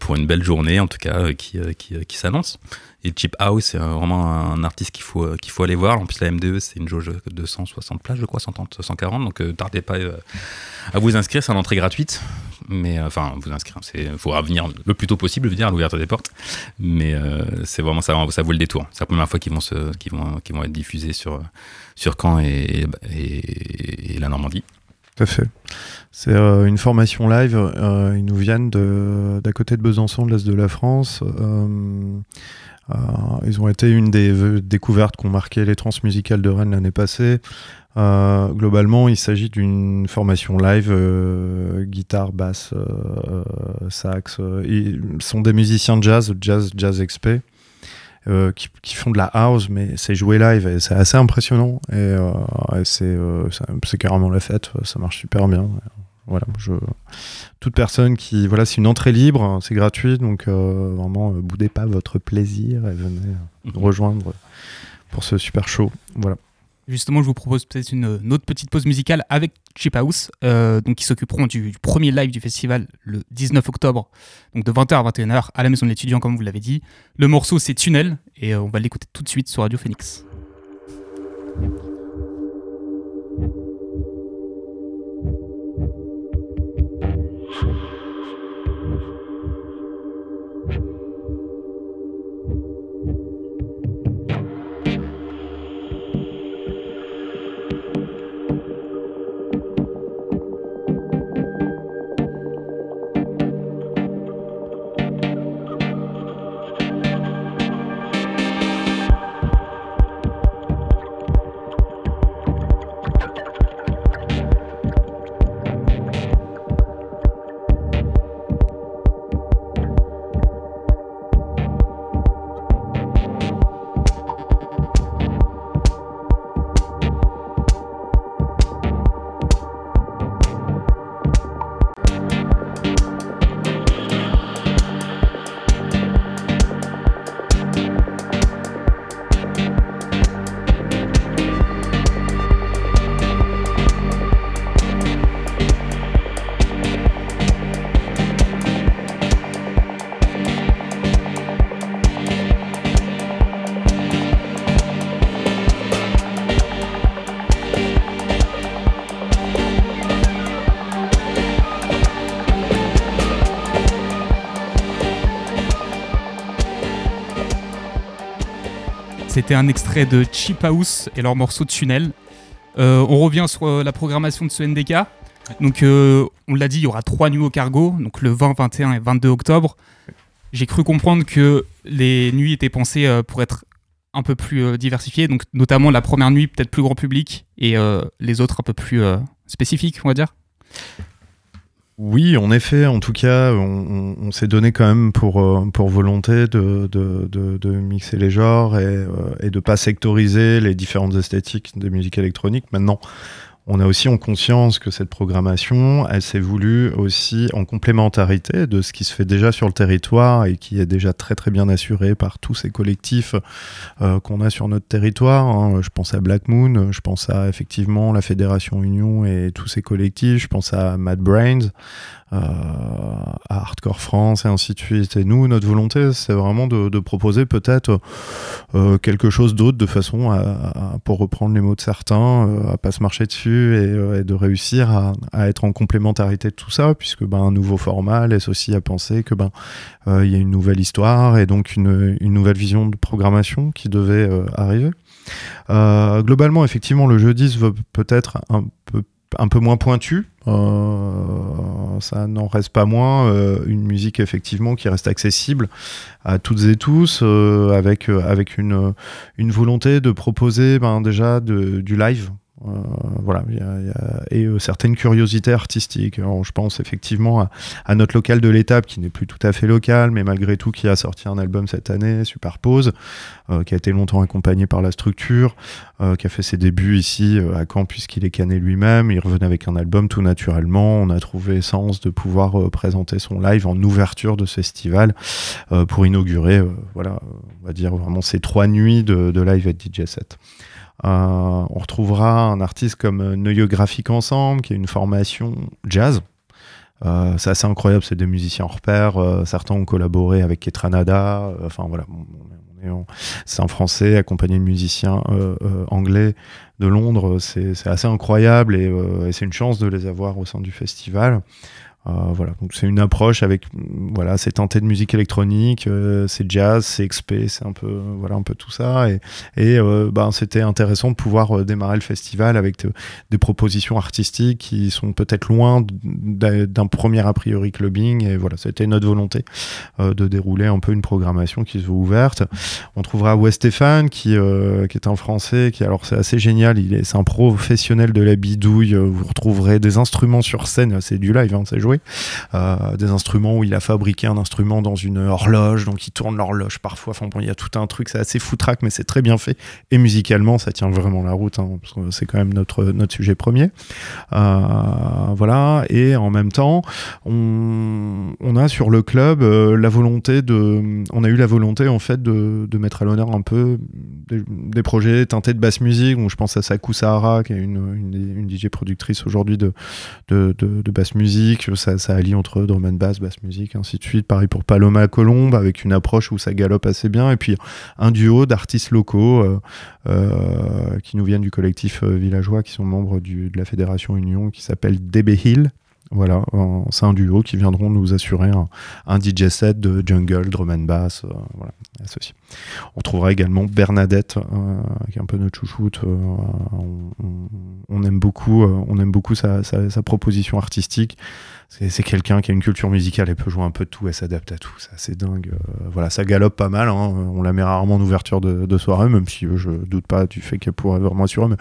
pour une belle journée, en tout cas, qui, qui s'annonce. Et Chip House, c'est euh, vraiment un artiste qu'il faut, euh, faut aller voir. En plus, la MDE, c'est une jauge de 160 places, je crois, 130, 140. Donc, euh, tardez pas euh, à vous inscrire. C'est une entrée gratuite. Mais enfin, vous inscrire, il faudra venir le plus tôt possible, venir à l'ouverture des portes. Mais c'est vraiment ça, ça vaut le détour. C'est la première fois qu'ils vont, se, qu'ils vont, vont être diffusés sur, sur Caen et, la Normandie. Tout à fait. C'est une formation live. ils nous viennent d'à côté de Besançon, de l'Est de la France. Ils ont été une des euh, découvertes qu'ont marqué les transmusicales de Rennes l'année passée. Euh, globalement, il s'agit d'une formation live, euh, guitare, basse, euh, euh, sax. euh, ils sont des musiciens de jazz, jazz, jazz XP. euh, qui, font de la house, mais c'est joué live et c'est assez impressionnant. Et, euh, euh, c'est carrément la fête, ça marche super bien. Voilà, je... toute personne qui. Voilà, c'est une entrée libre, hein, c'est gratuit, donc euh, vraiment, euh, boudez pas votre plaisir et venez nous rejoindre pour ce super show. Voilà. Justement, je vous propose peut-être une, une autre petite pause musicale avec Chip House, euh, donc qui s'occuperont du, du premier live du festival le 19 octobre, donc de 20h à 21h à la Maison de l'étudiant, comme vous l'avez dit. Le morceau, c'est Tunnel, et euh, on va l'écouter tout de suite sur Radio Phoenix. C'était un extrait de Cheap House et leur morceau Tunnel. Euh, on revient sur euh, la programmation de ce NDK. Donc, euh, on l'a dit, il y aura trois nuits au cargo, donc le 20, 21 et 22 octobre. J'ai cru comprendre que les nuits étaient pensées pour être un peu plus diversifiées, donc notamment la première nuit peut-être plus grand public et les autres un peu plus spécifiques, on va dire. Oui, en effet, en tout cas, on, s'est donné quand même pour, euh, volonté de, de, de- mixer les genres et, euh, et de pas sectoriser les différentes esthétiques des musiques électroniques. Maintenant, on a aussi en conscience que cette programmation, elle s'est voulue aussi en complémentarité de ce qui se fait déjà sur le territoire et qui est déjà très très bien assuré par tous ces collectifs euh, qu'on a sur notre territoire. hein. Je pense à Black Moon, je pense à effectivement la Fédération Union et tous ces collectifs, je pense à Mad Brains, à Hardcore France et ainsi de suite. Et nous, notre volonté, c'est vraiment de, proposer peut-être euh, quelque chose d'autre de façon à, pour reprendre les mots de certains, euh, à pas se marcher dessus et, euh, de réussir à, être en complémentarité de tout ça, puisque ben, un nouveau format laisse aussi à penser que ben euh, il y a une nouvelle histoire et donc une, nouvelle vision de programmation qui devait euh, arriver. Euh, globalement, effectivement, le jeudi se veut peut-être un peu un peu moins pointu, euh, ça n'en reste pas moins euh, une musique effectivement qui reste accessible à toutes et tous, euh, avec, une, volonté de proposer ben, déjà du live. Euh, voilà, il y a- y a- et euh, certaines curiosités artistiques. Je pense effectivement à, à notre local de l'étape, qui n'est plus tout à fait local, mais malgré tout, qui a sorti un album cette année, Superpose, euh, qui a été longtemps accompagné par la structure, euh, qui a fait ses débuts ici euh, à Caen, puisqu'il est cané lui-même. Il revenait avec un album tout naturellement. On a trouvé sens de pouvoir présenter son live en ouverture de ce festival pour inaugurer, voilà, on va dire vraiment ces trois nuits de, de live et de DJ set. Euh, on retrouvera un artiste comme euh, Neuilleux Graphique Ensemble, qui est une formation jazz. Euh, c'est assez incroyable, c'est des musiciens hors pair. certains ont collaboré avec Ketranada. euh, enfin voilà, c'est un Français accompagné de musiciens anglais de Londres. C'est assez incroyable et, et c'est une chance de les avoir au sein du festival. Euh, voilà, donc c'est une approche avec voilà, c'est teinté de musique électronique, euh, c'est jazz, c'est XP, c'est un peu voilà un peu tout ça. Et, et euh, ben c'était intéressant de pouvoir démarrer le festival avec des propositions artistiques qui sont peut-être loin d'un premier a priori clubbing. Et voilà, c'était notre volonté de dérouler un peu une programmation qui se veut ouverte. On trouvera Wes Stéphane qui qui est un français qui alors c'est assez génial, il est c'est un professionnel de la bidouille, vous retrouverez des instruments sur scène, c'est du live, hein, c'est joué euh, des instruments où il a fabriqué un instrument dans une horloge, donc il tourne l'horloge parfois. Enfin bon, il y a tout un truc, c'est assez foutraque, mais c'est très bien fait. Et musicalement, ça tient vraiment la route, hein, parce que c'est quand même notre, notre sujet premier. Euh, voilà, et en même temps, on, on a sur le club euh, la volonté de. On a eu la volonté en fait de, de mettre à l'honneur un peu des, projets teintés de basse musique. Donc je pense à Saku Sahara, qui est une, une, une DJ productrice aujourd'hui de, de, de, de basse musique. Ça, allie entre drum and bass, basse musique, ainsi de suite. Pareil pour Paloma Colombe, avec une approche où ça galope assez bien. Et puis un duo d'artistes locaux euh, euh, qui nous viennent du collectif euh, villageois, qui sont membres de la fédération Union, qui s'appelle DB Hill. Voilà, c'est un duo qui viendront nous assurer un, DJ set de jungle, drum and bass, voilà, ceci. On trouvera également Bernadette, qui est un peu notre chouchoute. on, aime beaucoup, on aime beaucoup sa proposition artistique. C'est quelqu'un qui a une culture musicale, elle peut jouer un peu de tout, elle s'adapte à tout, c'est dingue. Euh, voilà, ça galope pas mal, hein, on la met rarement en ouverture de, soirée, même si euh, je doute pas du fait qu'elle pourrait vraiment assurer, mais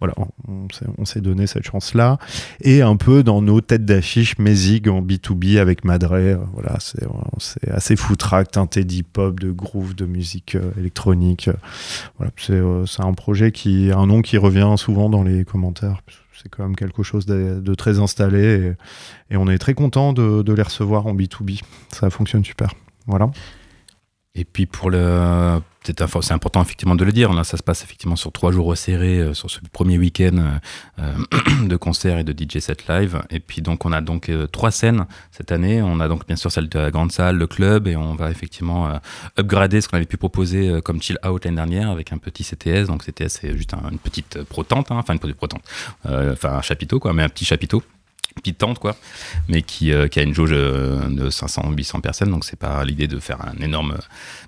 voilà, on, s'est- on s'est donné cette chance-là. Et un peu dans nos têtes d'affiche, Mézig en B2B avec Madré, euh, voilà, c'est assez foutraque, teinté d'hip-hop, de groove, de musique électronique. voilà, c'est un projet qui, un nom qui revient souvent dans les commentaires. C'est quand même quelque chose de, très installé et, et on est très content de, de les recevoir en B2B. Ça fonctionne super. Voilà. Et puis pour le, c'est important effectivement de le dire. Ça se passe effectivement sur trois jours resserrés euh, sur ce premier week-end euh, de concerts et de DJ set live. Et puis donc on a donc euh, trois scènes cette année. On a donc bien sûr celle de la grande salle, le club, et on va effectivement euh, upgrader ce qu'on avait pu proposer euh, comme chill out l'année dernière avec un petit CTS. Donc c'était c'est juste un- une petite euh, protente, hein, enfin une petite protente, euh, enfin un chapiteau quoi, mais un petit chapiteau petite tente quoi mais qui, euh, a une jauge euh, de 500 800 personnes donc c'est pas l'idée de faire un énorme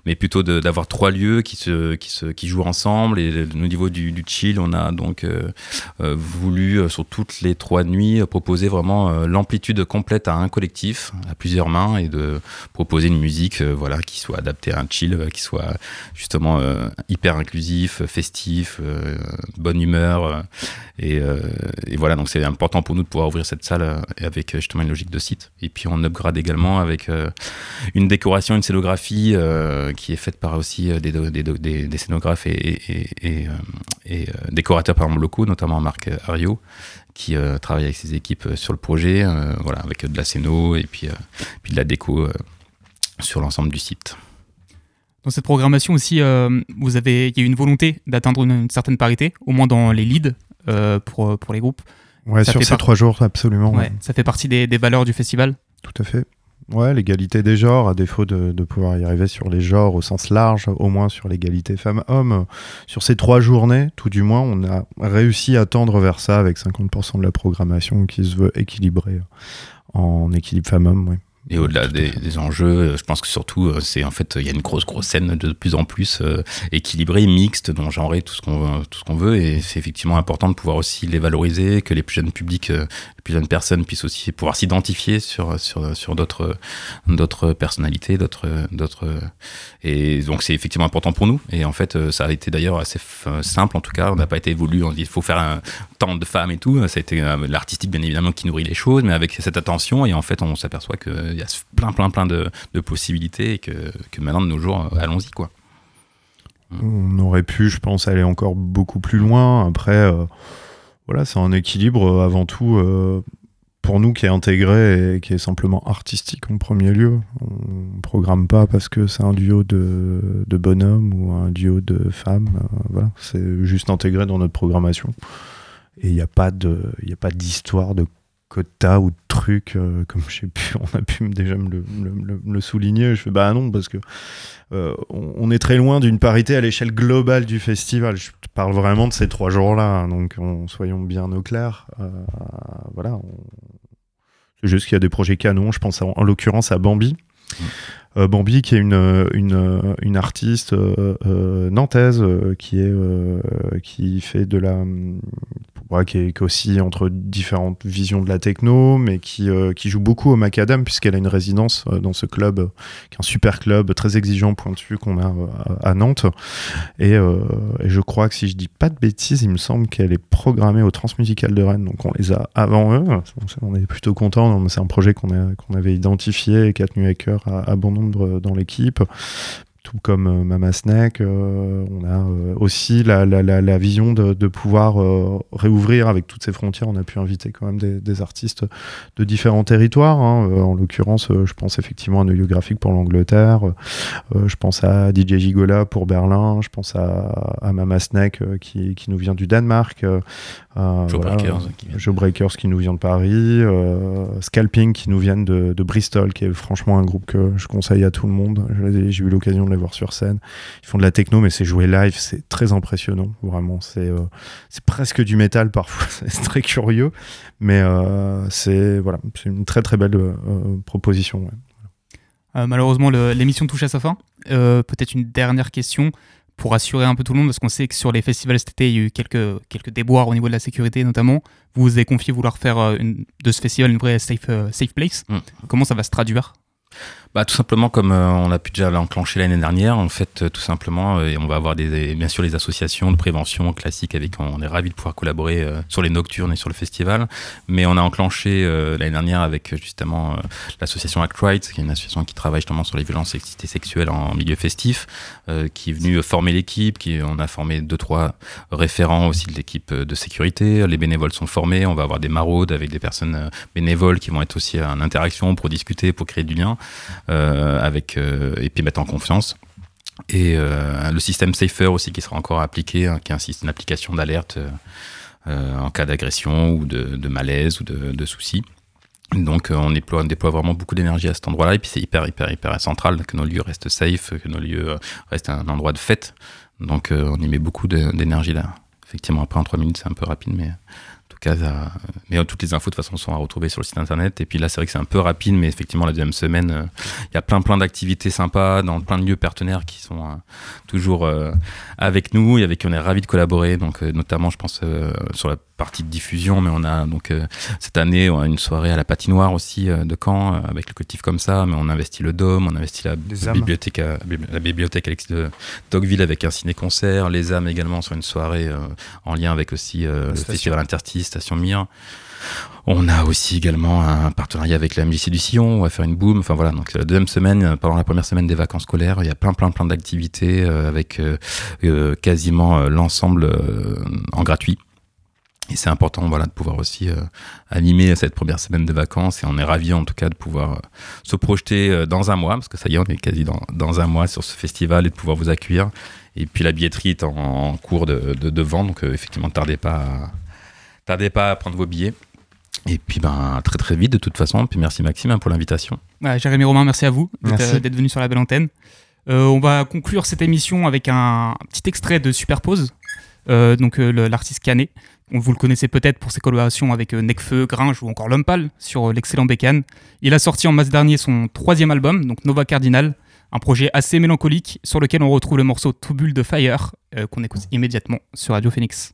mais plutôt d'avoir trois lieux qui se qui jouent ensemble et au niveau du, chill on a donc euh, voulu sur toutes les trois nuits proposer vraiment l'amplitude complète à un collectif à plusieurs mains et de proposer une musique voilà qui soit adaptée à un chill qui soit justement hyper inclusif festif bonne humeur et, et voilà, donc c'est important pour nous de pouvoir ouvrir cette salle euh, avec euh, justement une logique de site. Et puis on upgrade également avec euh, une décoration, une scénographie qui est faite par aussi des, des, scénographes et, décorateurs par exemple locaux, notamment Marc Ario, qui travaille avec ses équipes sur le projet, voilà, avec de la scéno et puis, puis de la déco sur l'ensemble du site. Dans cette programmation aussi, vous avez, il y a eu une volonté d'atteindre une, certaine parité, au moins dans les leads pour, pour les groupes. Ouais, Ça sur ces par- trois jours, absolument. Ouais, ça fait partie des, des valeurs du festival. Tout à fait. Ouais, l'égalité des genres, à défaut de, de pouvoir y arriver sur les genres au sens large, au moins sur l'égalité femmes-hommes. Sur ces trois journées, tout du moins, on a réussi à tendre vers ça avec 50% de la programmation qui se veut équilibrée en équilibre femmes-hommes. Ouais. Et au-delà des, enjeux, euh, je pense que surtout, euh, c'est en fait, il y a une grosse, grosse scène de plus en plus euh, équilibrée, mixte, dont genrée, tout ce qu'on tout ce qu'on veut. Et c'est effectivement important de pouvoir aussi les valoriser, que les plus jeunes publics, les plus jeunes personnes puissent aussi pouvoir s'identifier sur, sur, sur d'autres, d'autres personnalités, d'autres, d'autres. Et donc, c'est effectivement important pour nous. Et en fait, ça a été d'ailleurs assez simple, en tout cas. On n'a pas été voulu. On dit, il faut faire un, tant de femmes et tout. A été euh, l'artistique, bien évidemment, qui nourrit les choses, mais avec cette attention. Et en fait, on s'aperçoit qu'il y a plein, plein, plein de, possibilités et que, maintenant, de nos jours, euh, allons-y, quoi. On aurait pu, je pense, aller encore beaucoup plus loin. Après, euh, voilà, c'est un équilibre euh, avant tout euh, pour nous qui est intégré et qui est simplement artistique en premier lieu. On programme pas parce que c'est un duo de, de bonhommes ou un duo de femmes. euh, voilà, c'est juste intégré dans notre programmation. Et il n'y a pas de, d'histoire de quota ou de trucs euh, comme j'ai pu, on a pu déjà me le, souligner. Je fais bah non parce que euh, on, est très loin d'une parité à l'échelle globale du festival. Je parle vraiment de ces trois jours-là, hein, donc on- soyons bien au clair. Euh, voilà, c'est juste qu'il y a des projets canons. Je pense en, en l'occurrence à Bambi. Euh, Bambi, qui est une, euh, euh, une artiste nantaise qui, est, qui fait de la. ouais, qui, est, aussi entre différentes visions de la techno, mais qui, qui joue beaucoup au Macadam, puisqu'elle a une résidence dans ce club, qui est un super club, très exigeant, pointu, qu'on a à, Nantes. Et, je crois que si je dis pas de bêtises, il me semble qu'elle est programmée au Transmusical de Rennes, donc on les a avant eux. On est plutôt content. C'est un projet qu'on qu'on avait identifié et qui a tenu à cœur à, à bon nombre dans l'équipe. Tout comme euh, Mama Snack, euh, on a euh, aussi la, la- la- la vision de, de pouvoir euh, réouvrir avec toutes ces frontières. On a pu inviter quand même des, des artistes de différents territoires. hein. En l'occurrence, je pense effectivement à Noyo Graphique pour l'Angleterre, je pense à DJ Gigola pour Berlin, je pense à, à Mama Snack qui, qui nous vient du Danemark, à, Joe voilà, Breakers, qui vient de- Joe Breakers qui nous vient de Paris, Scalping qui nous viennent de, de Bristol, qui est franchement un groupe que je conseille à tout le monde. J'ai eu l'occasion de les voir sur scène. Ils font de la techno, mais c'est joué live, c'est très impressionnant, vraiment. C'est euh, c'est presque du métal parfois, c'est très curieux, mais euh, c'est voilà, c'est une très très belle euh, proposition. ouais. Euh, malheureusement, l'émission touche à sa fin. Euh, Peut-être une dernière question pour rassurer un peu tout le monde, parce qu'on sait que sur les festivals cet été, il y a eu quelques, quelques déboires au niveau de la sécurité notamment. Vous vous avez confié vouloir faire une- de ce festival une vraie safe, euh, safe place. Mm. Comment ça va se traduire? Bah, tout simplement comme euh, on a pu déjà l'enclencher l'année dernière, en fait, euh, tout simplement, euh, et on va avoir des, bien sûr les associations de prévention classiques avec on est ravis de pouvoir collaborer euh, sur les nocturnes et sur le festival, mais on a enclenché euh, l'année dernière avec euh, justement l'association Act Right, qui est une association qui travaille justement sur les violences et sexuelles en milieu festif, qui est venue former l'équipe, qui on a formé deux trois référents aussi de l'équipe de sécurité, les bénévoles sont formés, on va avoir des maraudes avec des personnes bénévoles qui vont être aussi en interaction pour discuter, pour créer du lien avec euh, et puis mettre en confiance. Et euh, le système Safer aussi qui sera encore appliqué, hein, qui est un système- une application d'alerte euh, euh, en cas d'agression ou de, malaise ou de, de soucis. Donc euh, on, déploie, on déploie vraiment beaucoup d'énergie à cet endroit-là et puis c'est hyper hyper hyper central que nos lieux restent safe, que nos lieux euh, restent un endroit de fête. Donc euh, on y met beaucoup d'énergie là. Effectivement après en trois minutes c'est un peu rapide mais mais toutes les infos de toute façon sont à retrouver sur le site internet. Et puis là c'est vrai que c'est un peu rapide mais effectivement la deuxième semaine euh, il y a plein plein d'activités sympas dans plein de lieux partenaires qui sont euh, toujours euh, avec nous et avec qui on est ravis de collaborer. Donc notamment je pense sur la partie de diffusion mais on a donc cette année on a une soirée à la patinoire aussi de Caen avec le collectif comme ça. Mais on investit le Dôme on investit la, bibliothèque à- la bibliothèque Alex de Dogville avec un ciné-concert. Les âmes également sur une soirée en lien avec aussi le festival Interstice Station Mire on a aussi également un partenariat avec la MJC du Sillon, on va faire une boom. Enfin voilà, donc la deuxième semaine, euh, pendant la première semaine des vacances scolaires, il y a plein plein plein d'activités euh, avec euh, quasiment l'ensemble en gratuit. Et c'est important voilà, de pouvoir aussi animer cette première semaine de vacances. Et on est ravis en tout cas de pouvoir se projeter dans un mois, parce que ça y est, on est quasi dans, un mois sur ce festival et de pouvoir vous accueillir. Et puis la billetterie est en, cours de, de, de vente, donc effectivement, tardez pas, à, tardez pas à prendre vos billets. Et puis ben, très très vite de toute façon. Puis merci Maxime hein, pour l'invitation. Ouais, Jérémy Romain, merci à vous d'être euh, venu sur la belle antenne. Euh, on va conclure cette émission avec un petit extrait de Superpose, euh, donc euh, l'artiste Canet. On vous le connaissez peut-être pour ses collaborations avec euh, Necfeu, Gringe ou encore L'Homme Pâle sur euh, l'excellent Bécane. Il a sorti en mars dernier son troisième album, donc Nova Cardinal, un projet assez mélancolique sur lequel on retrouve le morceau Tubule de Fire euh, qu'on écoute immédiatement sur Radio Phoenix.